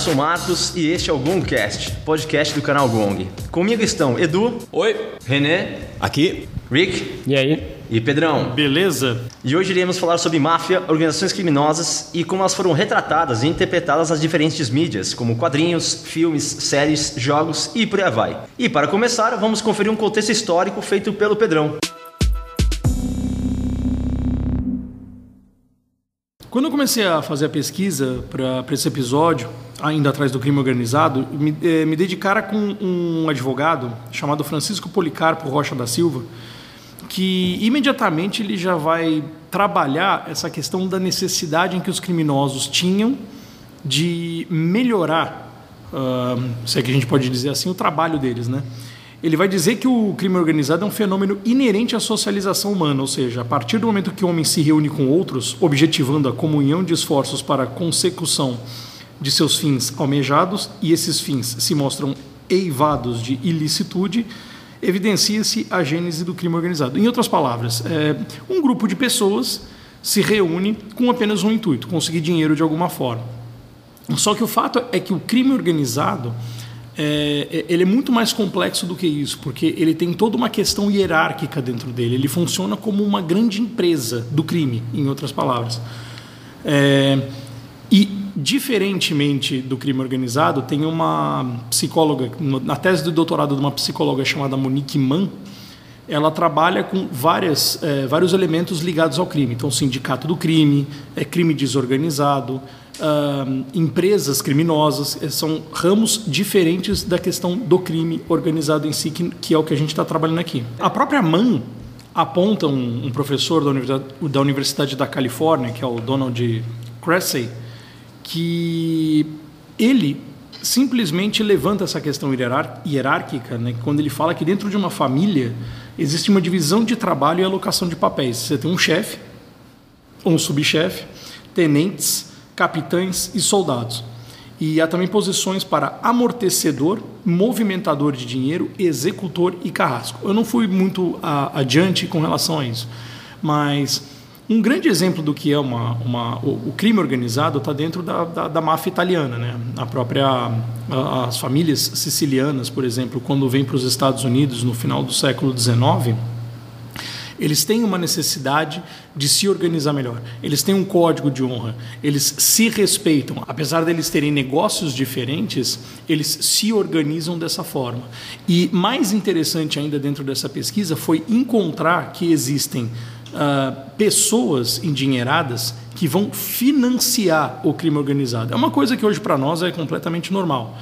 Sou o Marcos e este é o Gongcast, podcast do canal Gong. Comigo estão Edu. Oi. René. Aqui. Rick. E aí? E Pedrão. Beleza? E hoje iremos falar sobre máfia, organizações criminosas e como elas foram retratadas e interpretadas nas diferentes mídias, como quadrinhos, filmes, séries, jogos e por aí vai. E para começar, vamos conferir um contexto histórico feito pelo Pedrão. Quando eu comecei a fazer a pesquisa para esse episódio, ainda atrás do crime organizado, me, eh, me dei de cara com um advogado chamado Francisco Policarpo Rocha da Silva, que imediatamente ele já vai trabalhar essa questão da necessidade em que os criminosos tinham de melhorar, uh, se é que a gente pode dizer assim, o trabalho deles, né? Ele vai dizer que o crime organizado é um fenômeno inerente à socialização humana, ou seja, a partir do momento que o homem se reúne com outros, objetivando a comunhão de esforços para a consecução de seus fins almejados, e esses fins se mostram eivados de ilicitude, evidencia-se a gênese do crime organizado. Em outras palavras, é, um grupo de pessoas se reúne com apenas um intuito, conseguir dinheiro de alguma forma. Só que o fato é que o crime organizado é, é, ele é muito mais complexo do que isso, porque ele tem toda uma questão hierárquica dentro dele. Ele funciona como uma grande empresa do crime, em outras palavras. É, e, diferentemente do crime organizado, tem uma psicóloga, na tese de doutorado de uma psicóloga chamada Monique Mann, ela trabalha com várias, é, vários elementos ligados ao crime. Então, sindicato do crime, é crime desorganizado, uh, empresas criminosas, eh, são ramos diferentes da questão do crime organizado em si, que, que é o que a gente está trabalhando aqui. A própria MAN aponta um, um professor da Universidade, da Universidade da Califórnia, que é o Donald Cressey, que ele simplesmente levanta essa questão hierárquica, né, quando ele fala que dentro de uma família existe uma divisão de trabalho e alocação de papéis. Você tem um chefe, um subchefe, tenentes, capitães e soldados. E há também posições para amortecedor, movimentador de dinheiro, executor e carrasco. Eu não fui muito a, adiante com relação a isso, mas um grande exemplo do que é uma, uma o, o, crime organizado está dentro da, da, da, máfia italiana. Né? A própria, a, as famílias sicilianas, por exemplo, quando vêm para os Estados Unidos no final do século XIX, eles têm uma necessidade de se organizar melhor. Eles têm um código de honra. Eles se respeitam. Apesar deles terem negócios diferentes, eles se organizam dessa forma. E mais interessante ainda dentro dessa pesquisa foi encontrar que existem uh, pessoas endinheiradas que vão financiar o crime organizado. É uma coisa que hoje para nós é completamente normal.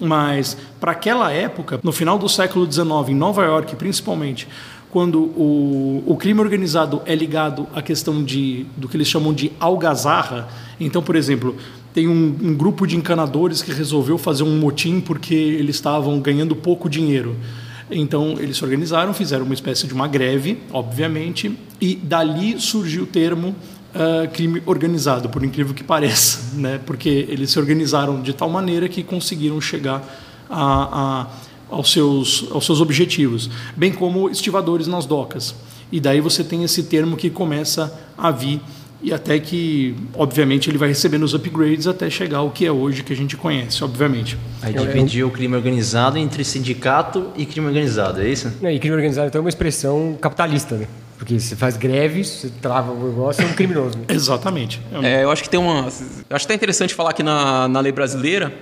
Mas para aquela época, no final do século XIX, em Nova York principalmente, quando o, o crime organizado é ligado à questão de, do que eles chamam de algazarra. Então, por exemplo, tem um, um grupo de encanadores que resolveu fazer um motim porque eles estavam ganhando pouco dinheiro. Então, eles se organizaram, fizeram uma espécie de uma greve, obviamente, e dali surgiu o termo uh, crime organizado, por incrível que pareça, né? porque eles se organizaram de tal maneira que conseguiram chegar a, a aos seus, aos seus objetivos, bem como estivadores nas docas. E daí você tem esse termo que começa a vir e até que, obviamente, ele vai recebendo os upgrades até chegar ao que é hoje que a gente conhece, obviamente. Aí dividiu o crime organizado entre sindicato e crime organizado, é isso? É, e crime organizado então é uma expressão capitalista, né? Porque você faz greve, você trava o negócio, é um criminoso. Né? Exatamente. É, eu acho que tem uma. Acho até interessante falar que na, na lei brasileira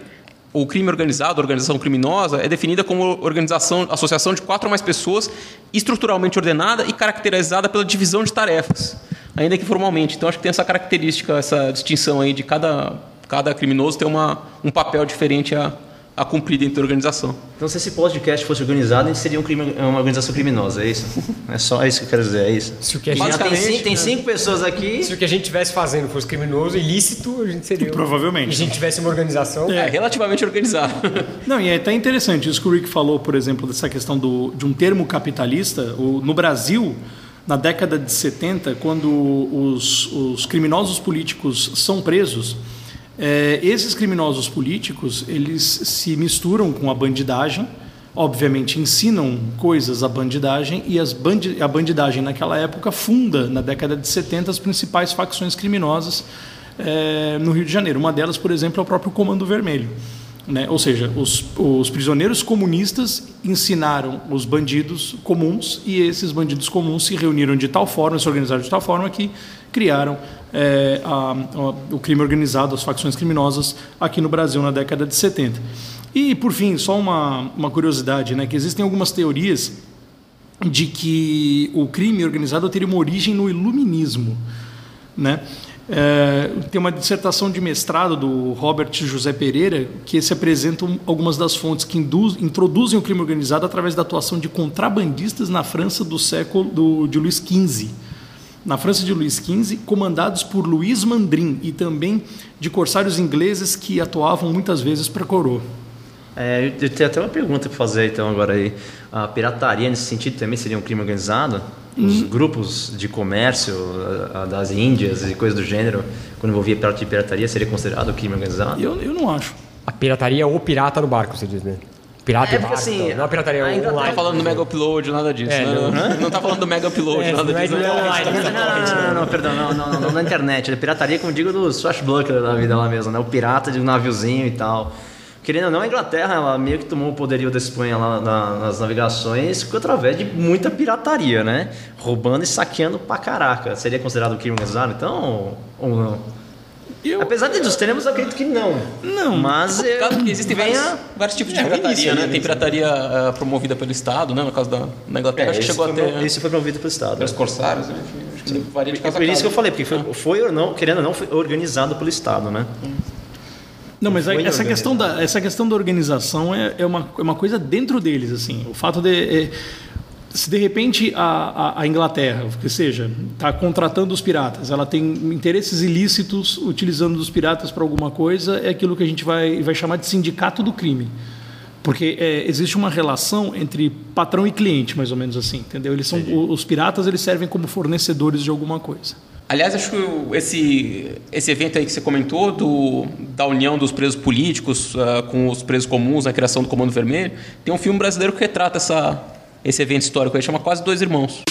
o crime organizado, organização criminosa, é definida como organização, associação de quatro ou mais pessoas estruturalmente ordenada e caracterizada pela divisão de tarefas, ainda que formalmente. Então acho que tem essa característica, essa distinção aí de cada, cada criminoso ter uma, um papel diferente a, a cumprir dentro da organização. Então, se esse podcast fosse organizado, seria um crime, uma organização criminosa, é isso? É só isso que eu quero dizer, é isso? Se o que a gente tem, cinco, tem cinco pessoas aqui. Se o que a gente estivesse fazendo fosse criminoso, ilícito, a gente seria. Provavelmente. E a gente tivesse uma organização. É, relativamente organizada. Não, e é até interessante isso que o Rick falou, por exemplo, dessa questão do, de um termo capitalista. O, no Brasil, na década de 70, quando os, os criminosos políticos são presos é, esses criminosos políticos eles se misturam com a bandidagem, obviamente ensinam coisas à bandidagem e bandi a bandidagem naquela época funda na década de 70 as principais facções criminosas é, no Rio de Janeiro. Uma delas, por exemplo, é o próprio Comando Vermelho. Né? Ou seja, os, os prisioneiros comunistas ensinaram os bandidos comuns e esses bandidos comuns se reuniram de tal forma, se organizaram de tal forma que criaram é, a, a, o crime organizado, as facções criminosas aqui no Brasil na década de 70. E, por fim, só uma, uma curiosidade, né, que existem algumas teorias de que o crime organizado teria uma origem no iluminismo. Né? É, tem uma dissertação de mestrado do Robert José Pereira que se apresentam algumas das fontes que induz, introduzem o crime organizado através da atuação de contrabandistas na França do século do, de Luís XV. Na França de Luís XV, comandados por Luís Mandrin e também de corsários ingleses que atuavam muitas vezes para a coroa. É, eu tenho até uma pergunta para fazer então agora aí. A pirataria nesse sentido também seria um crime organizado? Os hum. grupos de comércio a, a das Índias e coisas do gênero, quando envolvia pirataria, seria considerado crime organizado? Eu, eu não acho. A pirataria é o pirata no barco, você diz, né? Pirata é, porque, barco, assim, não, a pirataria é Não tá falando do Mega Upload, nada disso. É, não, não, não tá falando do Mega Upload, É, nada não é disso. de online, Não, não, não, não, perdão, não, não, não, não na internet. É pirataria, como digo, do swashbuckler da vida lá mesmo, né? O pirata de um naviozinho e tal. Querendo ou não, a Inglaterra ela meio que tomou o poderio da Espanha lá na- nas navegações através de muita pirataria, né? Roubando e saqueando pra caraca. Seria considerado crime organizado, então? Ou não? Eu, Apesar de dos teremos, eu acredito que não. Não. Mas eu, Caso que existem vários, vários tipos de É, pirataria, início, né? né? Tem pirataria ah, promovida pelo Estado, né? No caso da na Inglaterra, É, acho que chegou foi, até... esse foi promovido pelo Estado. Pelos corsários, né? Enfim, acho que varia de É caso por a isso que eu falei, porque foi, foi ou não, querendo ou não, foi organizado pelo Estado, né? Não, mas aí, essa questão, da, essa questão da organização é, é, uma, é uma coisa dentro deles, assim. O fato de... é, se de repente a, a, a Inglaterra, que seja, está contratando os piratas, ela tem interesses ilícitos utilizando os piratas para alguma coisa, é aquilo que a gente vai, vai chamar de sindicato do crime. Porque é, existe uma relação entre patrão e cliente, mais ou menos assim, entendeu? Eles são, os piratas eles servem como fornecedores de alguma coisa. Aliás, acho que esse, esse evento aí que você comentou, do, da união dos presos políticos ah, com os presos comuns na criação do Comando Vermelho, tem um filme brasileiro que retrata essa, esse evento histórico aí, chama Quase Dois Irmãos.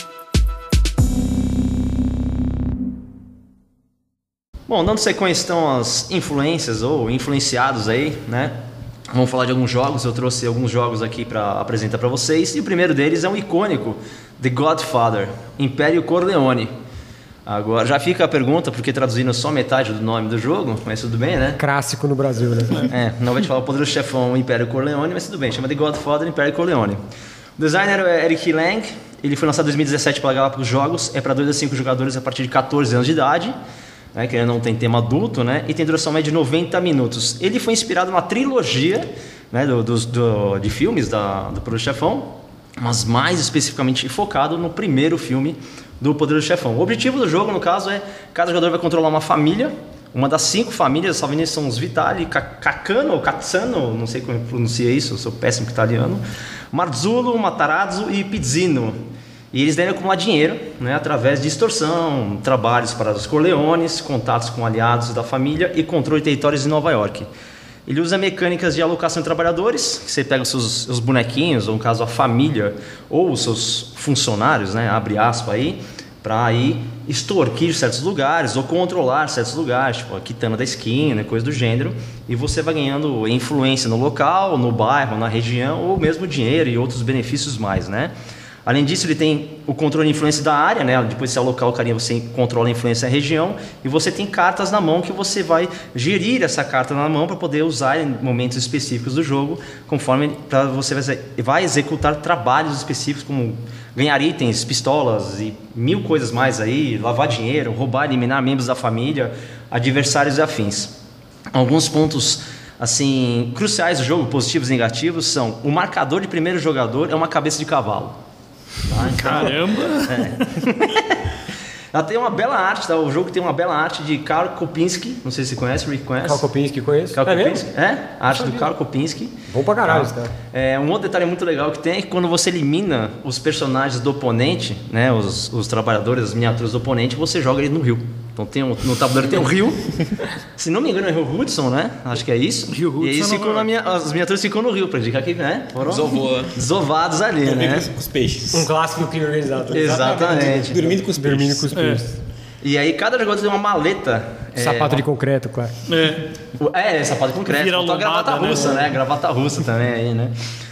Bom, dando sequência então às influências ou influenciados aí, né? Vamos falar de alguns jogos, eu trouxe alguns jogos aqui para apresentar para vocês. E o primeiro deles é um icônico, The Godfather, Império Corleone. Agora, já fica a pergunta, porque traduzindo só metade do nome do jogo, mas tudo bem, né? Clássico no Brasil, né? É, não vai te falar o poderoso chefão Império Corleone, mas tudo bem, chama de Godfather Império Corleone. O designer é Eric Lang, ele foi lançado em 2017 pela Galápagos Jogos, é para 2 a 5 jogadores a partir de 14 anos de idade, né, que ele não tem tema adulto, né, e tem duração média de 90 minutos. Ele foi inspirado na trilogia né, do, dos- do- de filmes da, do Poderoso Chefão, mas mais especificamente focado no primeiro filme do Poderoso Chefão. O objetivo do jogo, no caso, é cada jogador vai controlar uma família, uma das cinco famílias, as famílias são os Vitali, ou Cazzano, não sei como pronuncia isso, sou péssimo italiano, Marzullo, Matarazzo e Pizzino. E eles devem acumular dinheiro né, através de extorsão, trabalhos para os Corleones, contatos com aliados da família e controle de territórios em Nova York. Ele usa mecânicas de alocação de trabalhadores, que você pega os seus os bonequinhos, ou no caso a família, ou os seus funcionários, né, abre aspas aí, para aí extorquir certos lugares ou controlar certos lugares, tipo a quitanda da esquina, coisa do gênero, e você vai ganhando influência no local, no bairro, na região, ou mesmo dinheiro e outros benefícios mais, né? Além disso, ele tem o controle de influência da área, né? Depois de você alocar o carinha, você controla a influência da região e você tem cartas na mão que você vai gerir essa carta na mão para poder usar em momentos específicos do jogo, conforme para você vai executar trabalhos específicos como ganhar itens, pistolas e mil coisas mais aí, lavar dinheiro, roubar, eliminar membros da família, adversários e afins. Alguns pontos assim cruciais do jogo, positivos e negativos, são o marcador de primeiro jogador é uma cabeça de cavalo. Tá? Então, Caramba! ela tem uma bela arte, tá? o jogo tem uma bela arte de Karl Kopinski, não sei se você conhece, o Rick conhece. Carl Kopinski conheço. Karl é Kopinski? mesmo? É, a arte do Karl Kopinski. Bom pra caralho esse cara. É, um outro detalhe muito legal que tem é que quando você elimina os personagens do oponente, né, os, os trabalhadores, as miniaturas do oponente, você joga ele no rio. Então tem um, no tabuleiro tem um rio. Se não me engano é o Rio Hudson, né? Acho que é isso. Rio E aí Hudson, ficou na minha, as miniaturas ficam no rio, pra indicar que né, foram Desovou. desovados ali, né? Com os peixes. Um clássico do crime organizado. Exatamente. Dormindo com os peixes. Dormindo com os peixes. E aí cada jogador tem uma maleta Sapato de concreto, claro. É. É, sapato de concreto. Vira lombada, gravata né? russa, né? Gravata russa também aí, né?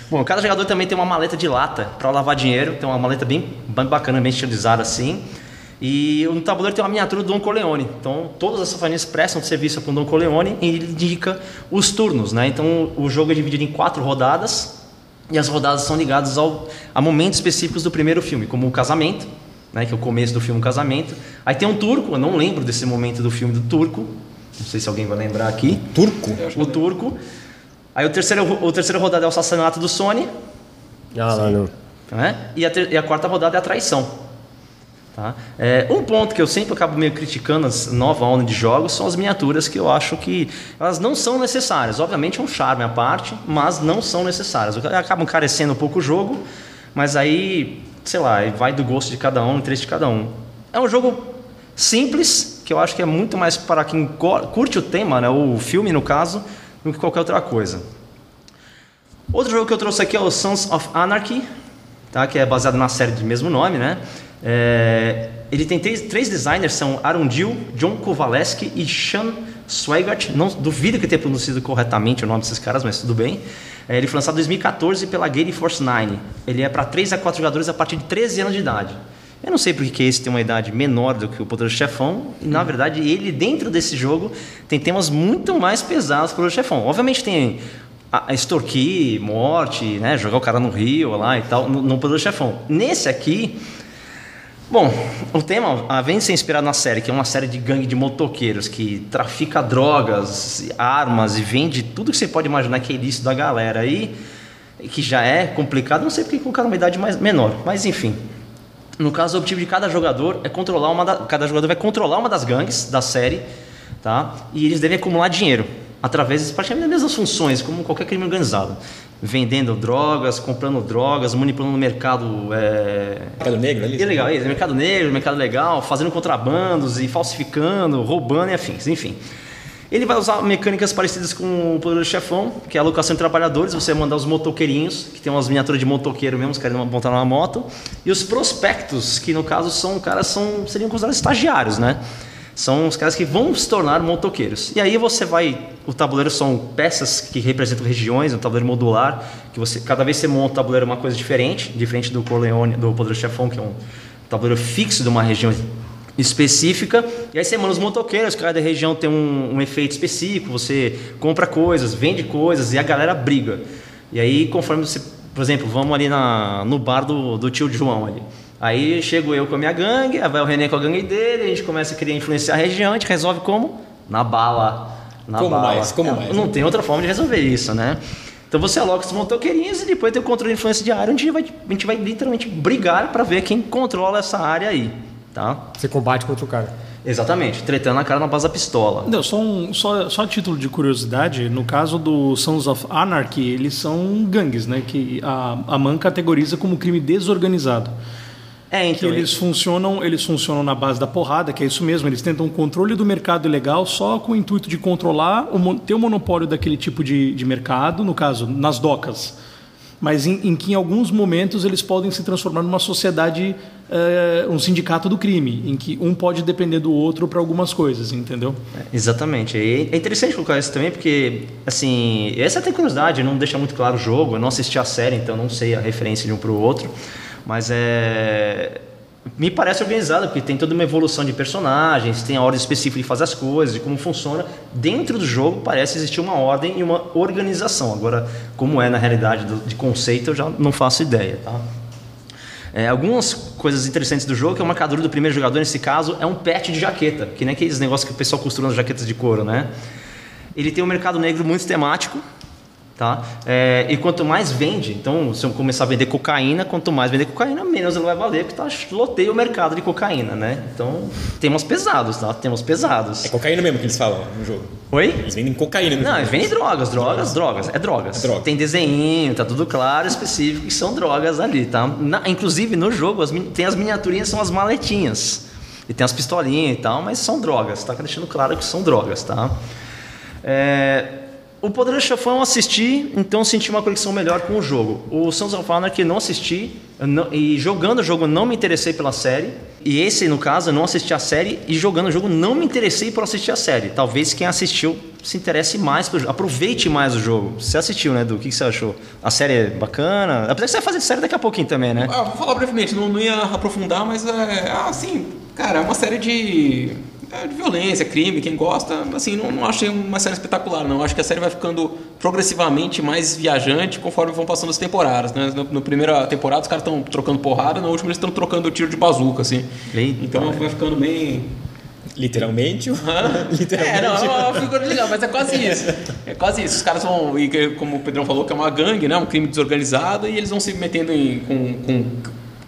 Bom, cada jogador também tem uma maleta de lata para lavar dinheiro. Tem uma maleta bem, bem bacana, bem estilizada assim. E no tabuleiro tem uma miniatura do Don Corleone. Então, todas as famílias prestam serviço para o Don Corleone e ele indica os turnos, né? Então, o jogo é dividido em quatro rodadas. E as rodadas são ligadas ao, a momentos específicos do primeiro filme, como o casamento, né, que é o começo do filme Casamento. Aí tem um turco, eu não lembro desse momento do filme do turco. Não sei se alguém vai lembrar aqui. Turco? O turco. Aí o terceiro, o terceiro rodada é o assassinato do Sony. Ah, não. Né? E, a ter- e a quarta rodada é a traição. Tá? É, um ponto que eu sempre acabo meio criticando as nova onda de jogos são as miniaturas que eu acho que elas não são necessárias. Obviamente é um charme à parte, mas não são necessárias. Acabam carecendo um pouco o jogo, mas aí, sei lá, vai do gosto de cada um, interesse de cada um. É um jogo simples, que eu acho que é muito mais para quem curte o tema, né, o filme no caso, do que qualquer outra coisa. Outro jogo que eu trouxe aqui é o Sons of Anarchy, tá? que é baseado na série de mesmo nome, né? É, ele tem três, três designers, são Arundel, John Kowaleski e Sean Swigart. Não duvido que tenha pronunciado corretamente o nome desses caras, mas tudo bem. É, ele foi lançado em 2014 pela Gate Force 9. Ele é para 3 a 4 jogadores a partir de 13 anos de idade. Eu não sei porque que esse tem uma idade menor do que o Poderoso Chefão. E, na verdade, ele, dentro desse jogo, tem temas muito mais pesados que o Chefão. Obviamente tem extorquir, morte, né? Jogar o cara no rio lá e tal, no, no Poderoso Chefão. Nesse aqui, bom, o tema ah, vem ser inspirado na série, que é uma série de gangue de motoqueiros que trafica drogas, armas e vende tudo que você pode imaginar que é ilícito da galera aí, que já é complicado. Não sei porque colocaram uma idade mais menor, mas enfim. No caso, o objetivo de cada jogador é controlar uma da, cada jogador vai controlar uma das gangues da série, tá? E eles devem acumular dinheiro através de praticamente das mesmas funções, como qualquer crime organizado, vendendo drogas, comprando drogas, manipulando o mercado é, Mercado Negro ali? Ilegal, isso, mercado negro, mercado legal, fazendo contrabandos e falsificando, roubando e afins, enfim. Ele vai usar mecânicas parecidas com o Poderoso Chefão, que é a alocação de trabalhadores, você mandar os motoqueirinhos, que tem umas miniaturas de motoqueiro mesmo, os caras montar numa moto, e os prospectos, que no caso são caras são seriam considerados estagiários, né? São os caras que vão se tornar motoqueiros. E aí você vai, o tabuleiro são peças que representam regiões, um tabuleiro modular, que você cada vez você monta o tabuleiro é uma coisa diferente, diferente do Corleone, do Poderoso Chefão, que é um tabuleiro fixo de uma região específica. E aí você manda os motoqueiros, cada região tem um, um efeito específico, você compra coisas, vende coisas e a galera briga. E aí, conforme você, por exemplo, vamos ali na, no bar do, do tio João ali. Aí chego eu com a minha gangue, aí vai o René com a gangue dele, a gente começa a querer influenciar a região, a gente resolve como? Na bala. Na Como bala. mais? Como É, mais, Não né? tem outra forma de resolver isso, né? Então você aloca os motoqueirinhos e depois tem o controle de influência de área, onde a gente vai, a gente vai literalmente brigar para ver quem controla essa área aí, tá? Você combate contra o cara. Exatamente, tretando a cara na base da pistola. Não, só, um, só, só a título de curiosidade, no caso do Sons of Anarchy, eles são gangues, né? Que a, a MAN categoriza como crime desorganizado. É, Que então. eles funcionam, eles funcionam na base da porrada, que é isso mesmo, eles tentam o controle do mercado ilegal só com o intuito de controlar, o, ter o monopólio daquele tipo de, de mercado, no caso, nas docas. Mas em, em que em alguns momentos eles podem se transformar numa sociedade, eh, um sindicato do crime, em que um pode depender do outro para algumas coisas, entendeu? Exatamente. E é interessante colocar isso também, porque, assim, essa tem curiosidade, não deixa muito claro o jogo, eu não assisti a série, então não sei a referência de um para o outro, mas é. Me parece organizado, porque tem toda uma evolução de personagens, tem a ordem específica de fazer as coisas, de como funciona. Dentro do jogo parece existir uma ordem e uma organização. Agora, como é na realidade do- de conceito, eu já não faço ideia, tá? É, algumas coisas interessantes do jogo, que é o marcador do primeiro jogador, nesse caso, é um pet de jaqueta, que nem aqueles negócios que o pessoal costura nas jaquetas de couro, né? Ele tem um mercado negro muito temático, tá? É, e quanto mais vende, então, se eu começar a vender cocaína, quanto mais vender cocaína, menos ele vai valer, porque tá, loteia o mercado de cocaína, né? Então, temas pesados, tá? Temas pesados. É cocaína mesmo que eles falam no jogo. Oi? Eles vendem cocaína no Não, jogo. eles vendem drogas, drogas, drogas. É drogas. É droga. Tem desenho, tá tudo claro, específico, que são drogas ali, tá? Na- inclusive, no jogo, as tem as miniaturinhas, são as maletinhas. E tem as pistolinhas e tal, mas são drogas, tá? Deixando claro que são drogas, tá? É, o Poderoso Chefão assisti, então senti uma conexão melhor com o jogo. O Sons of Anarchy não assisti, não- e jogando o jogo não me interessei pela série. e esse, no caso, eu não assisti a série e jogando o jogo não me interessei por assistir a série. Talvez quem assistiu se interesse mais pelo jogo, aproveite mais o jogo. Você assistiu, né, Du? O que que você achou? A série é bacana? Apesar que você vai fazer série daqui a pouquinho também, né? Ah, vou falar brevemente, não, não ia aprofundar, mas é. Ah, assim, cara, é uma série de. É, de violência, crime, quem gosta, assim, não, não achei uma série espetacular, não. Acho que a série vai ficando progressivamente mais viajante conforme vão passando as temporadas, né? Na, na primeira temporada os caras estão trocando porrada, na última eles estão trocando tiro de bazuca, assim. Eita, então vai ficando bem. Literalmente. É, Literalmente. não, é uma figura legal, mas é quase isso. É quase isso. Os caras vão, e como o Pedrão falou, que é uma gangue, né? Um crime desorganizado, e eles vão se metendo em, com, com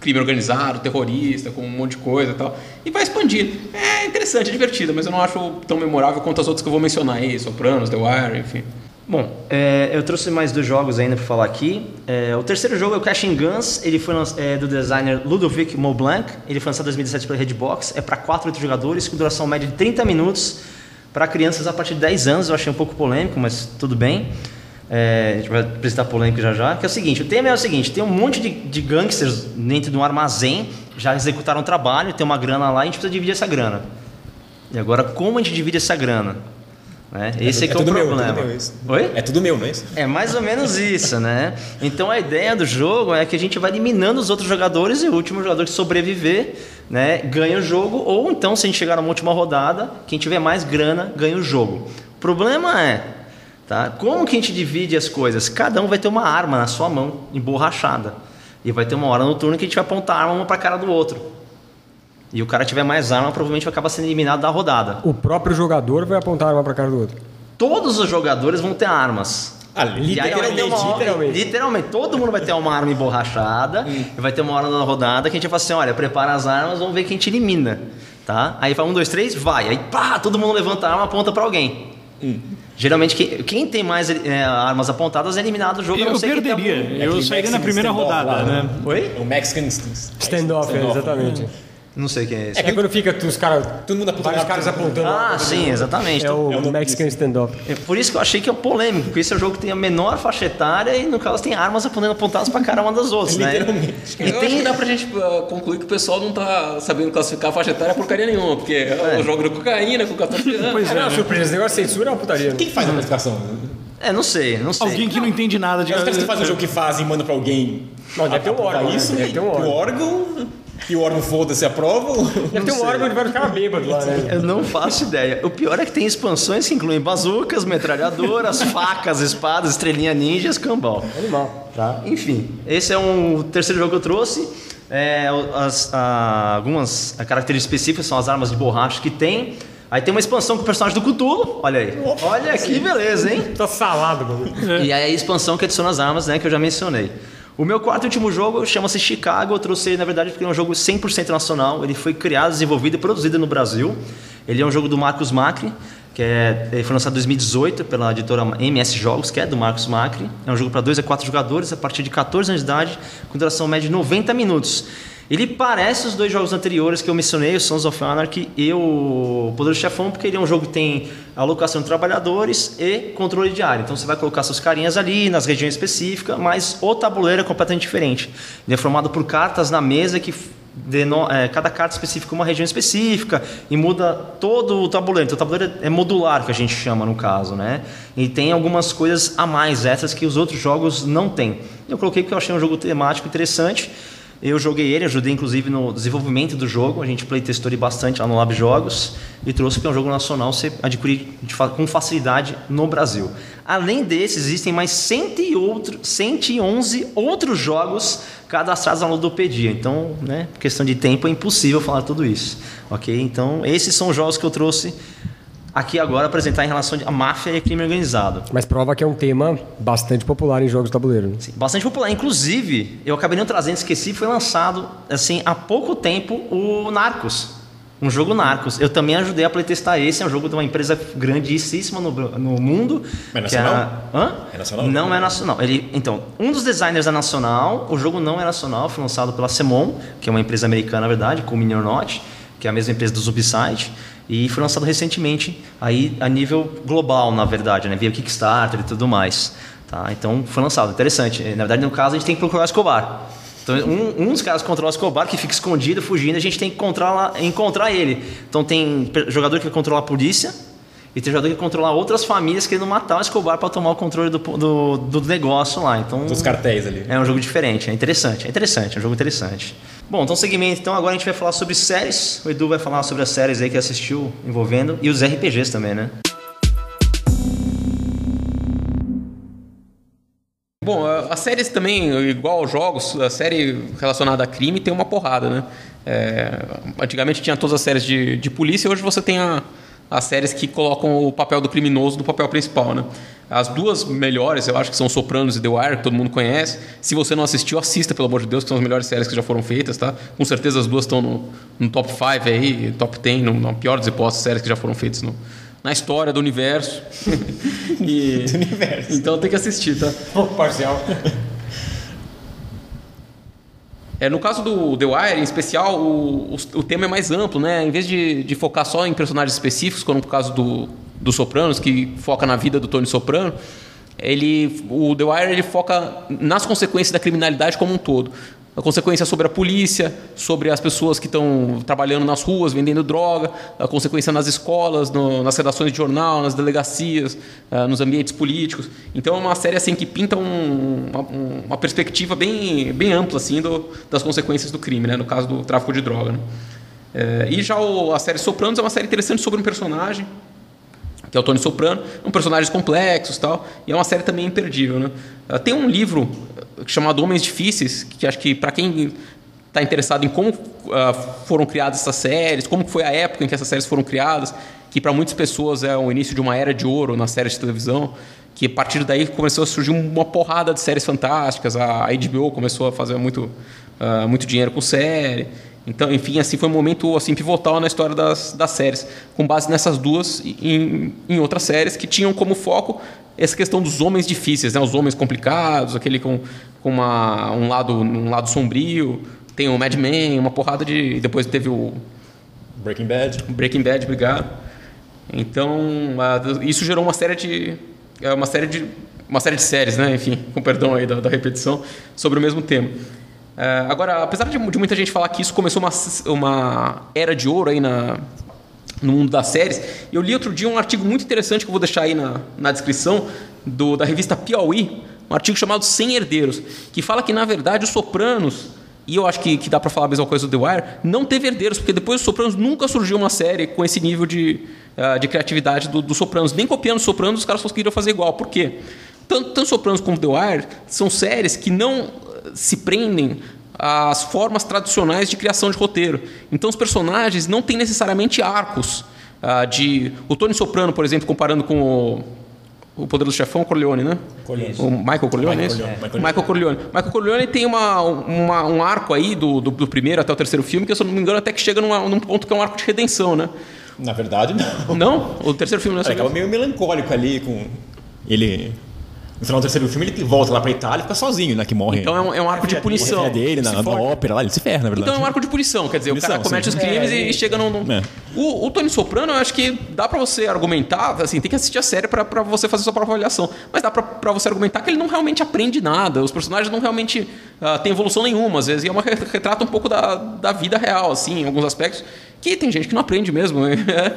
crime organizado, terrorista, com um monte de coisa e tal. E vai expandindo. É interessante, é divertido, mas eu não acho tão memorável quanto as outras que eu vou mencionar aí, Sopranos, The Wire, enfim. Bom, é, eu trouxe mais dois jogos ainda para falar aqui. É, o terceiro jogo é o Cashing Guns, ele foi é, do designer Ludovic Maublanc, ele foi lançado em 2017 pela Redbox, é para 4 8 jogadores, com duração média de 30 minutos, para crianças a partir de 10 anos, eu achei um pouco polêmico, mas tudo bem. É, a gente vai apresentar polêmico já já, que é o seguinte, o tema é o seguinte, tem um monte de, de gangsters dentro de um armazém, já executaram um trabalho, tem uma grana lá e a gente precisa dividir essa grana. E agora, como a gente divide essa grana? Né? Esse é, que é, o tudo meu, problema. tudo meu isso. Oi? É tudo meu, não é isso? É mais ou menos isso, né? Então a ideia do jogo é que a gente vai eliminando os outros jogadores e o último jogador que sobreviver, né, ganha o jogo, ou então se a gente chegar numa última rodada, quem tiver mais grana ganha o jogo. O problema é, tá? Como que a gente divide as coisas? Cada um vai ter uma arma na sua mão, emborrachada. E vai ter uma hora no turno que a gente vai apontar a arma uma pra cara do outro. E o cara tiver mais arma, provavelmente vai acabar sendo eliminado da rodada. O próprio jogador vai apontar uma pra cara do outro. Todos os jogadores vão ter armas. Ah, E hora- literalmente. literalmente, todo mundo vai ter uma arma emborrachada, e vai ter uma hora na rodada que a gente vai falar assim, olha, prepara as armas, vamos ver quem te elimina, tá? Aí vai um, dois, três, vai, aí pá, todo mundo levanta a arma, aponta pra alguém. Geralmente quem, quem tem mais é, armas apontadas é eliminado do jogo. Eu perderia. algum- Eu aquele sairia na primeira rodada, lá, né? Oi? É o Mexican Standoff, é, exatamente. Não sei quem é esse. É que quando fica os caras. Todo mundo aponta Vários lá, caras apontando. Ah, sim, exatamente. É o É o Mexican Standoff. É por isso que eu achei que é polêmico, porque esse é o jogo que tem a menor faixa etária e no caso tem armas apontando apontadas pra cara uma das outras, né? Literalmente. E eu acho tem que dá pra gente uh, concluir que o pessoal não tá sabendo classificar a faixa etária porcaria nenhuma, porque é. o jogo de cocaína com 14 anos. Pois É, não, é. surpresa. Esse negócio de censura é uma putaria. né? Quem faz a classificação? É, não sei, não sei. Alguém que não entende nada de É os caras que fazem um jogo que fazem e mandam pra alguém. Não, deve ter um órgão, né? isso. Deve ter um E o órgão. E o órgão foda-se aprova. Deve ter um órgão onde vai ficar bêbado lá, né? Eu não faço ideia. O pior é que tem expansões que incluem bazucas, metralhadoras, facas, espadas, estrelinha ninja e escambau. Animal. Tá? Enfim, esse é um terceiro jogo que eu trouxe. É, as, a- algumas características específicas são as armas de borracha que tem. Aí tem uma expansão com o personagem do Cthulhu. Olha aí. Olha que beleza, hein? Tá salado, mano. E aí a expansão que adiciona as armas, né, que eu já mencionei. O meu quarto e último jogo chama-se Chicago. Eu trouxe na verdade, porque é um jogo 100% nacional. Ele foi criado, desenvolvido e produzido no Brasil. Ele é um jogo do Marcos Macri, que é, ele foi lançado em 2018 pela editora MS Jogos, que é do Marcos Macri. É um jogo para 2 a 4 jogadores, a partir de 14 anos de idade, com duração média de 90 minutos. Ele parece os dois jogos anteriores que eu mencionei, o Sons of Anarchy e o Poderoso Chefão, porque ele é um jogo que tem alocação de trabalhadores e controle de área. Então você vai colocar seus carinhas ali nas regiões específicas, mas o tabuleiro é completamente diferente. Ele é formado por cartas na mesa que é, cada carta específica uma região específica e muda todo o tabuleiro. Então o tabuleiro é modular, que a gente chama no caso, né? E tem algumas coisas a mais, essas que os outros jogos não têm. Eu coloquei porque eu achei um jogo temático interessante. Eu joguei ele, ajudei inclusive no desenvolvimento do jogo. A gente playtestou ele bastante lá no Lab Jogos e trouxe porque é um jogo nacional você adquirir fa- com facilidade no Brasil. Além desses, existem mais 100 e outro- 111 outros jogos cadastrados na Ludopedia. Então, né, questão de tempo é impossível falar tudo isso. Ok? Então, esses são os jogos que eu trouxe aqui agora apresentar em relação à máfia e crime organizado. Mas prova que é um tema bastante popular em jogos de tabuleiro. né? Sim, bastante popular. Inclusive, eu acabei não trazendo, esqueci, foi lançado assim há pouco tempo o Narcos. Um jogo Narcos. Eu também ajudei a playtestar esse, é um jogo de uma empresa grandíssima no, no mundo. Mas é nacional? a- Hã? É nacional? Não é nacional. Ele, então, um dos designers é nacional, o jogo não é nacional, foi lançado pela Semon, que é uma empresa americana, na verdade, com o Mini or Not, que é a mesma empresa do Zubside. E foi lançado recentemente, aí a nível global, na verdade, né? Via Kickstarter e tudo mais. Tá? Então foi lançado, interessante. Na verdade, no caso, a gente tem que procurar o Escobar. Então, um, um dos caras controla o Escobar, que fica escondido, fugindo, a gente tem que encontrar, encontrar ele. Então tem jogador que controla a polícia e tem jogador que controla outras famílias querendo matar o Escobar para tomar o controle do, do, do negócio lá. Então, Dos cartéis ali. é um jogo diferente, é interessante, é interessante, é um jogo interessante. Bom, então segmento, então agora a gente vai falar sobre séries. O Edu vai falar sobre as séries aí que assistiu envolvendo e os RPGs também, né? Bom, a- as séries também, igual aos jogos, a série relacionada a crime tem uma porrada, né? É, antigamente tinha todas as séries de, de polícia, hoje você tem a- as séries que colocam o papel do criminoso no papel principal, né? As duas melhores, eu acho que são Sopranos e The Wire, que todo mundo conhece. Se você não assistiu, assista, pelo amor de Deus, que são as melhores séries que já foram feitas, tá? Com certeza as duas estão no, no top 5 aí, top 10, no, na pior das hipóteses, séries que já foram feitas no- na história do universo. E- universo. Então tem que assistir, tá? Pouco parcial. É, no caso do The Wire, em especial, o, o, o tema é mais amplo, né? Em vez de, de focar só em personagens específicos, como no caso do, do Sopranos, que foca na vida do Tony Soprano, ele, o The Wire ele foca nas consequências da criminalidade como um todo. A consequência sobre a polícia, sobre as pessoas que estão trabalhando nas ruas, vendendo droga, a consequência nas escolas, no- nas redações de jornal, nas delegacias, ah, nos ambientes políticos. Então é uma série assim que pinta um- uma, um- uma perspectiva bem, bem ampla assim do- das consequências do crime, né? no caso do tráfico de droga. né? É, e já o- a série Sopranos é uma série interessante sobre um personagem que é o Tony Soprano, um personagens complexos tal, e é uma série também imperdível, né? Ah, Tem um livro ah, chamado Homens Difíceis, que acho que para quem está interessado em como ah, foram criadas essas séries, como foi a época em que essas séries foram criadas, que para muitas pessoas é o início de uma era de ouro nas séries de televisão, que a partir daí começou a surgir uma porrada de séries fantásticas, a HBO começou a fazer muito, ah, muito dinheiro com série, então, enfim, assim foi um momento assim pivotal na história das, das séries, com base nessas duas e em, em outras séries que tinham como foco essa questão dos homens difíceis, né? Os homens complicados, aquele com, com uma, um lado um lado sombrio, tem o Mad Men, uma porrada de depois teve o Breaking Bad. Breaking Bad, obrigado. Então, isso gerou uma série de é, uma série de uma série de séries, né? Enfim, com perdão aí da, da repetição, sobre o mesmo tema. É, agora, apesar de, de muita gente falar que isso começou uma, uma era de ouro aí na, no mundo das séries, eu li outro dia um artigo muito interessante que eu vou deixar aí na, na descrição do, da revista Piauí, um artigo chamado Sem Herdeiros, que fala que, na verdade, os Sopranos e eu acho que, que dá pra falar a mesma coisa do The Wire, não teve herdeiros, porque depois dos Sopranos nunca surgiu uma série com esse nível de, ah, de criatividade dos do Sopranos. Nem copiando os Sopranos, os caras conseguiram fazer igual. Por quê? Tanto, tanto Sopranos como The Wire são séries que não se prendem às formas tradicionais de criação de roteiro. Então os personagens não têm necessariamente arcos. ah, de O Tony Soprano, por exemplo, comparando com o, o Poder do Chefão, Corleone, né? Corleone. O Michael Corleone, Michael é Michael Michael Corleone. Michael Corleone tem uma, uma- um arco aí do, do, do primeiro até o terceiro filme, que se eu não me engano até que chega numa- num ponto que é um arco de redenção, né? Na verdade, não. Não? O terceiro filme não é Ele acaba sobre meio melancólico ali com. Ele. No final do terceiro filme, ele volta lá pra Itália e fica sozinho, né? Que morre. Então é um, é um arco de A punição. filha dele, na, na ópera lá, ele se ferra, na verdade. Então é um arco de punição, quer dizer, o cara Punição, comete sim. os crimes e, e chega num. num- É. O, o Tony Soprano, eu acho que dá pra você argumentar, assim, tem que assistir a série pra, pra você fazer sua própria avaliação. Mas dá pra, pra você argumentar que ele não realmente aprende nada, os personagens não realmente ah, têm evolução nenhuma, às vezes, e é uma re- retrata um pouco da, da vida real, assim, em alguns aspectos, que tem gente que não aprende mesmo. né?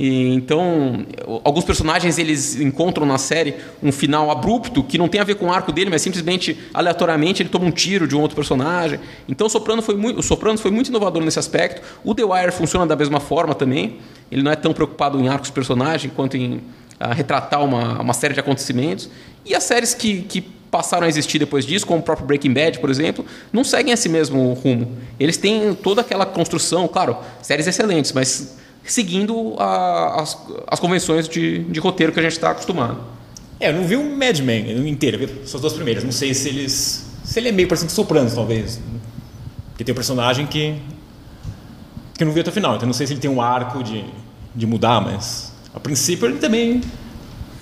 E, então, alguns personagens eles encontram na série um final abrupto que não tem a ver com o arco dele, mas simplesmente aleatoriamente ele toma um tiro de um outro personagem. Então, o Soprano foi muito, o Soprano foi muito inovador nesse aspecto. O The Wire funciona da mesma forma também. Ele não é tão preocupado em arcos personagem quanto em ah, retratar uma, uma série de acontecimentos. E as séries que, que passaram a existir depois disso, como o próprio Breaking Bad, por exemplo, não seguem esse mesmo rumo. Eles têm toda aquela construção, claro, séries excelentes, mas seguindo a- as, as convenções de, de roteiro que a gente está acostumado. É, eu não vi o Mad Men inteiro, eu vi só as duas primeiras. Não sei se eles. Se ele é meio parecido com Sopranos, talvez. Porque tem um personagem que. que eu não vi até o final. Então não sei se ele tem um arco de, de mudar, mas. A princípio ele também.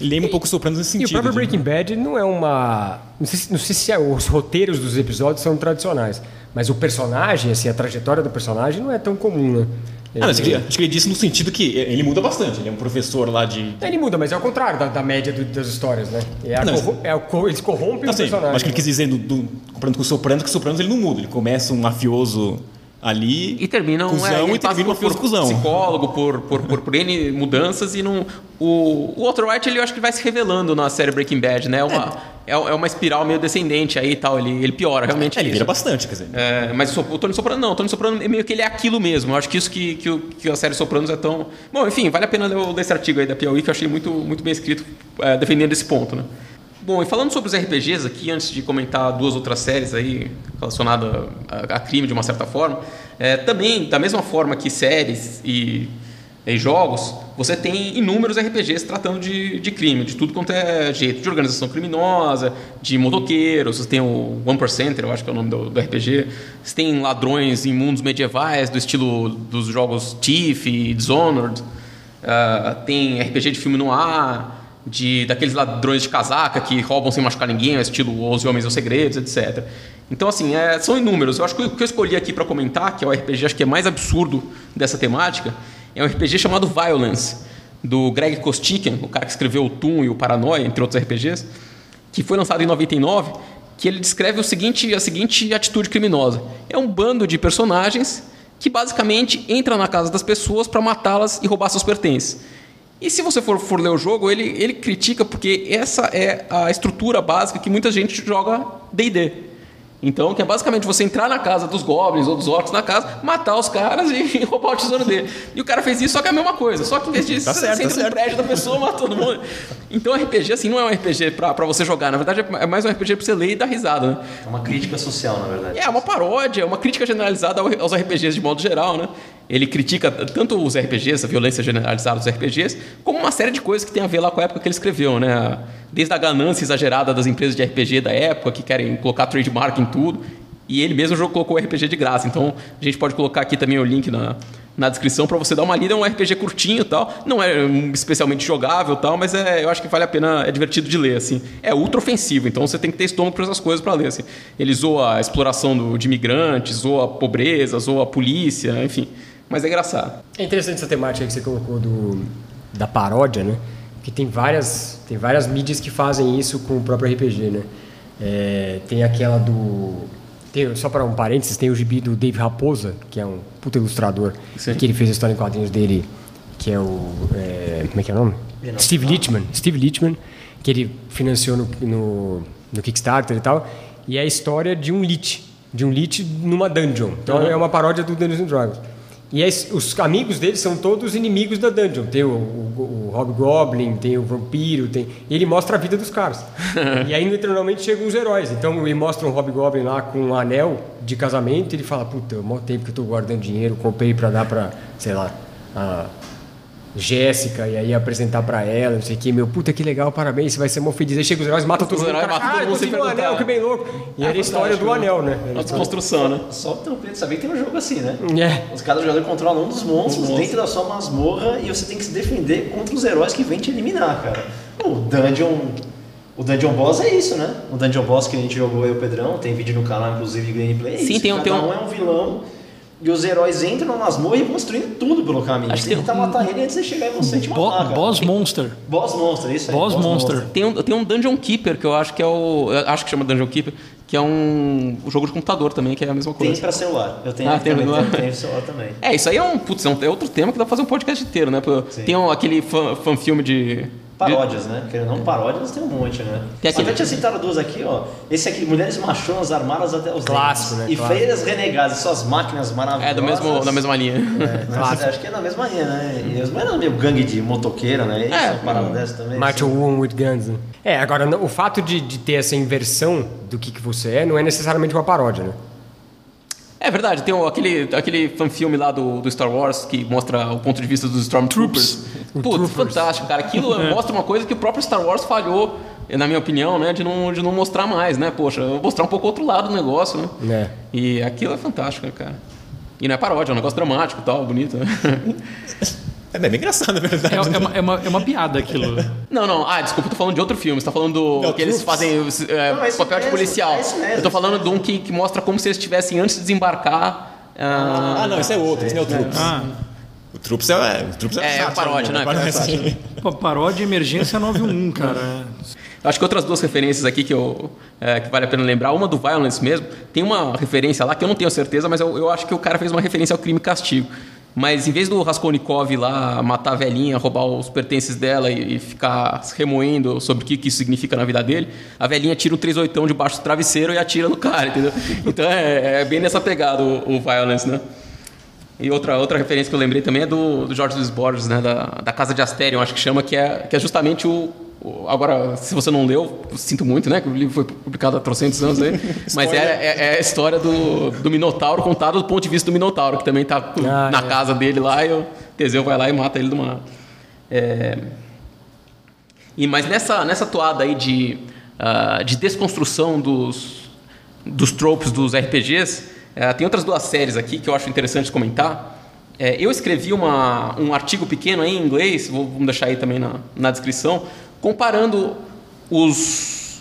Lembra um pouco Sopranos nesse E sentido. o próprio de- Breaking Bad não é uma. Não sei, se- não sei se é- os roteiros dos episódios são tradicionais, mas o personagem, assim, a trajetória do personagem não é tão comum, né? Ah, não, acho que acho que ele disse no sentido que ele muda bastante. Ele é um professor lá de. Ele muda, mas é o contrário da, da média do- das histórias, né? É Não, mas- é o co- eles corrompem Não o sei, personagem. acho que ele quis dizer, do, do, comparando com o Sopranos, que o Sopranos ele não muda. Ele começa um mafioso ali. E termina um, cuzão, ele e termina por, cuzão. psicólogo, por, por, por, por N mudanças e não. O, o Walter White, ele eu acho que vai se revelando na série Breaking Bad, né? É uma, é. é uma espiral meio descendente aí e tal. Ele, ele piora, realmente. É, ele vira bastante, quer dizer. É, mas o, o Tony Soprano não, o Tony Soprano é meio que ele é aquilo mesmo. Eu acho que isso que, que, o- que a série Sopranos é tão. Bom, enfim, vale a pena ler esse artigo aí da Piauí que eu achei muito, muito bem escrito, é, defendendo esse ponto, né? Bom, e falando sobre os RPGs aqui, antes de comentar duas outras séries aí relacionadas a, a crime de uma certa forma, é, também, da mesma forma que séries e, e jogos, você tem inúmeros RPGs tratando de, de crime, de tudo quanto é jeito, de organização criminosa, de motoqueiros, você tem o One Percenter, eu acho que é o nome do, do RPG, você tem ladrões em mundos medievais, do estilo dos jogos Thief e Dishonored, ah, tem RPG de filme no ar, de daqueles ladrões de casaca que roubam sem machucar ninguém, ao estilo Os Homens e os Segredos, etc. Então, assim, é, são inúmeros. Eu acho que o que eu escolhi aqui para comentar, que é o RPG acho que é mais absurdo dessa temática, é um RPG chamado Violence, do Greg Kostiken, o cara que escreveu o Toon e o Paranoia, entre outros RPGs, que foi lançado em 99, que ele descreve o seguinte, a seguinte atitude criminosa. É um bando de personagens que basicamente entra na casa das pessoas para matá-las e roubar seus pertences. E se você for, for ler o jogo, ele, ele critica porque essa é a estrutura básica que muita gente joga D&D. Então, que é basicamente você entrar na casa dos goblins ou dos orcs na casa, matar os caras e roubar o tesouro dele. E o cara fez isso, só que é a mesma coisa. Só que em vez de Tá você certo, tá entra no certo. prédio da pessoa, mata todo mundo. Então, RPG, assim, não é um RPG pra, pra você jogar. Na verdade, é mais um RPG pra você ler e dar risada, né? É uma crítica social, na verdade. É uma paródia, é uma crítica generalizada ao- aos RPGs de modo geral, né? Ele critica tanto os RPGs, a violência generalizada dos RPGs, como uma série de coisas que tem a ver lá com a época que ele escreveu, né? Desde a ganância exagerada das empresas de RPG da época, que querem colocar trademark em tudo. E ele mesmo colocou o RPG de graça. Então, a gente pode colocar aqui também o link na, na descrição para você dar uma lida. É um RPG curtinho e tal. Não é especialmente jogável tal, mas é, eu acho que vale a pena, é divertido de ler, assim. É ultra ofensivo, então você tem que ter estômago para essas coisas para ler, assim. Ele zoa a exploração do, de imigrantes, zoa a pobreza, zoa a polícia, enfim. Mas é engraçado. É interessante essa temática que você colocou do, da paródia, né? Porque tem várias, tem várias mídias que fazem isso com o próprio RPG, né? É, tem aquela do... Tem, só para um parênteses, tem o gibi do Dave Raposa, que é um puta ilustrador, Sim. que ele fez a história em quadrinhos dele, que é o... é, como é que é o nome? Steve Lichtman. Steve Lichtman, que ele financiou no, no, no Kickstarter e tal. E é a história de um Lich. De um Lich numa dungeon. Então é uma paródia do Dungeons and Dragons. E os amigos dele são todos inimigos da dungeon. Tem o, o, o Hobgoblin, tem o Vampiro, tem... E ele mostra a vida dos caras. e aí, naturalmente, chegam os heróis. Então, ele mostra um Hobgoblin lá com um anel de casamento e ele fala, puta, mó tempo que eu tô guardando dinheiro, comprei pra dar pra, sei lá, a Jéssica, e aí apresentar pra ela, não sei o que, meu, puta, que legal, parabéns, você vai ser mó feliz. Aí chega os heróis, matam todo Os mundo, heróis cara, matam todo "Ah, mundo um perguntar." anel, que bem louco. E era a história do anel, né? Uma desconstrução, né? Só o Pedro saber que tem um jogo assim, né? É. Os caras jogadores controlam um dos monstros dentro da sua masmorra e você tem que se defender contra os heróis que vêm te eliminar, cara. O Dungeon. O Dungeon Boss é isso, né? O Dungeon Boss que a gente jogou eu e o Pedrão, tem vídeo no canal, inclusive, de gameplay. É Sim, isso. tem um- Cada tem um- um é um vilão. E os heróis entram na masmorra e vão destruindo tudo pelo caminho. Acho Você tem que tentar matar ele antes de chegar em você e te Bo- matar, cara. Boss Monster. Boss Monster, isso aí. Boss Monster. Tem um, tem um Dungeon Keeper, que eu acho que é o. Acho que chama Dungeon Keeper, que é um, um jogo de computador também, que é a mesma Tem coisa. pra celular. Eu tenho Ah, tem também, celular. tenho, tenho celular também. É, isso aí é um. Putz, é, um, é outro tema que dá pra fazer um podcast inteiro, né? Tem um, aquele fan, fan filme de. Paródias, né? Querendo ou não, paródias tem um monte, né? Tem aquele- eu tinha citado duas aqui, ó. Esse aqui, Mulheres Machonas Armadas até os Clássico, né? E Clássico. Feiras Renegadas, suas máquinas maravilhosas. É, do mesmo, da mesma linha. É, mas acho que é na mesma linha, né? E os meninos meio gangue de motoqueira, né? Isso, É, uma parada dessa também. Martial assim. Woman with Guns. né? É, agora, não- o fato de, de ter essa inversão do que, que você é não é necessariamente uma paródia, né? É verdade, tem aquele, aquele fanfilme lá do, do Star Wars que mostra o ponto de vista dos Stormtroopers. Putz, fantástico, cara. Aquilo mostra uma coisa que o próprio Star Wars falhou, na minha opinião, né? De não, de não mostrar mais, né? Poxa, mostrar um pouco outro lado do negócio, né? É. E aquilo é fantástico, né, cara? E não é paródia, é um negócio dramático e tal, bonito. né? É bem engraçado, na verdade. É, é uma, é, uma, é uma piada aquilo. Não, não. Ah, desculpa, eu tô falando de outro filme. Você tá falando do. Não, que eles fazem é, Não, é papel de mesmo, policial. é eu tô falando de um que, que mostra como se eles estivessem antes de desembarcar. ah, Ah, não, esse é outro, esse não é o Troops. Ah, O Troops é, o Troops É, é paródia, né? Paródia. Pô, paródia Emergência 91, cara. Acho que outras duas referências aqui que, eu, é, que vale a pena lembrar, uma do Violence mesmo, tem uma referência lá que eu não tenho certeza, mas eu, eu acho que o cara fez uma referência ao crime e castigo. Mas em vez do Raskolnikov lá matar a velhinha, roubar os pertences dela e, e ficar remoendo sobre o que, que isso significa na vida dele, a velhinha tira um 38 debaixo do travesseiro e atira no cara, entendeu? Então é, é bem nessa pegada o, o Violence, né? E outra, outra referência que eu lembrei também é do, do Jorge Luiz Borges, né? Da, da Casa de Asterion, acho que chama, que é, que é justamente o, o- Agora, se você não leu, sinto muito, né? Que o livro foi publicado há trocentos anos aí. mas é, é, é a história do, do Minotauro contada do ponto de vista do Minotauro, que também tá Ah, na é. casa dele lá e o Teseu vai lá e mata ele de uma. É... E, mas nessa, nessa toada aí de, ah, de desconstrução dos, dos tropes dos RPGs, eh, tem outras duas séries aqui que eu acho interessante comentar. Eh, eu escrevi uma, um artigo pequeno em inglês, vou, vamos deixar aí também na, na descrição, comparando os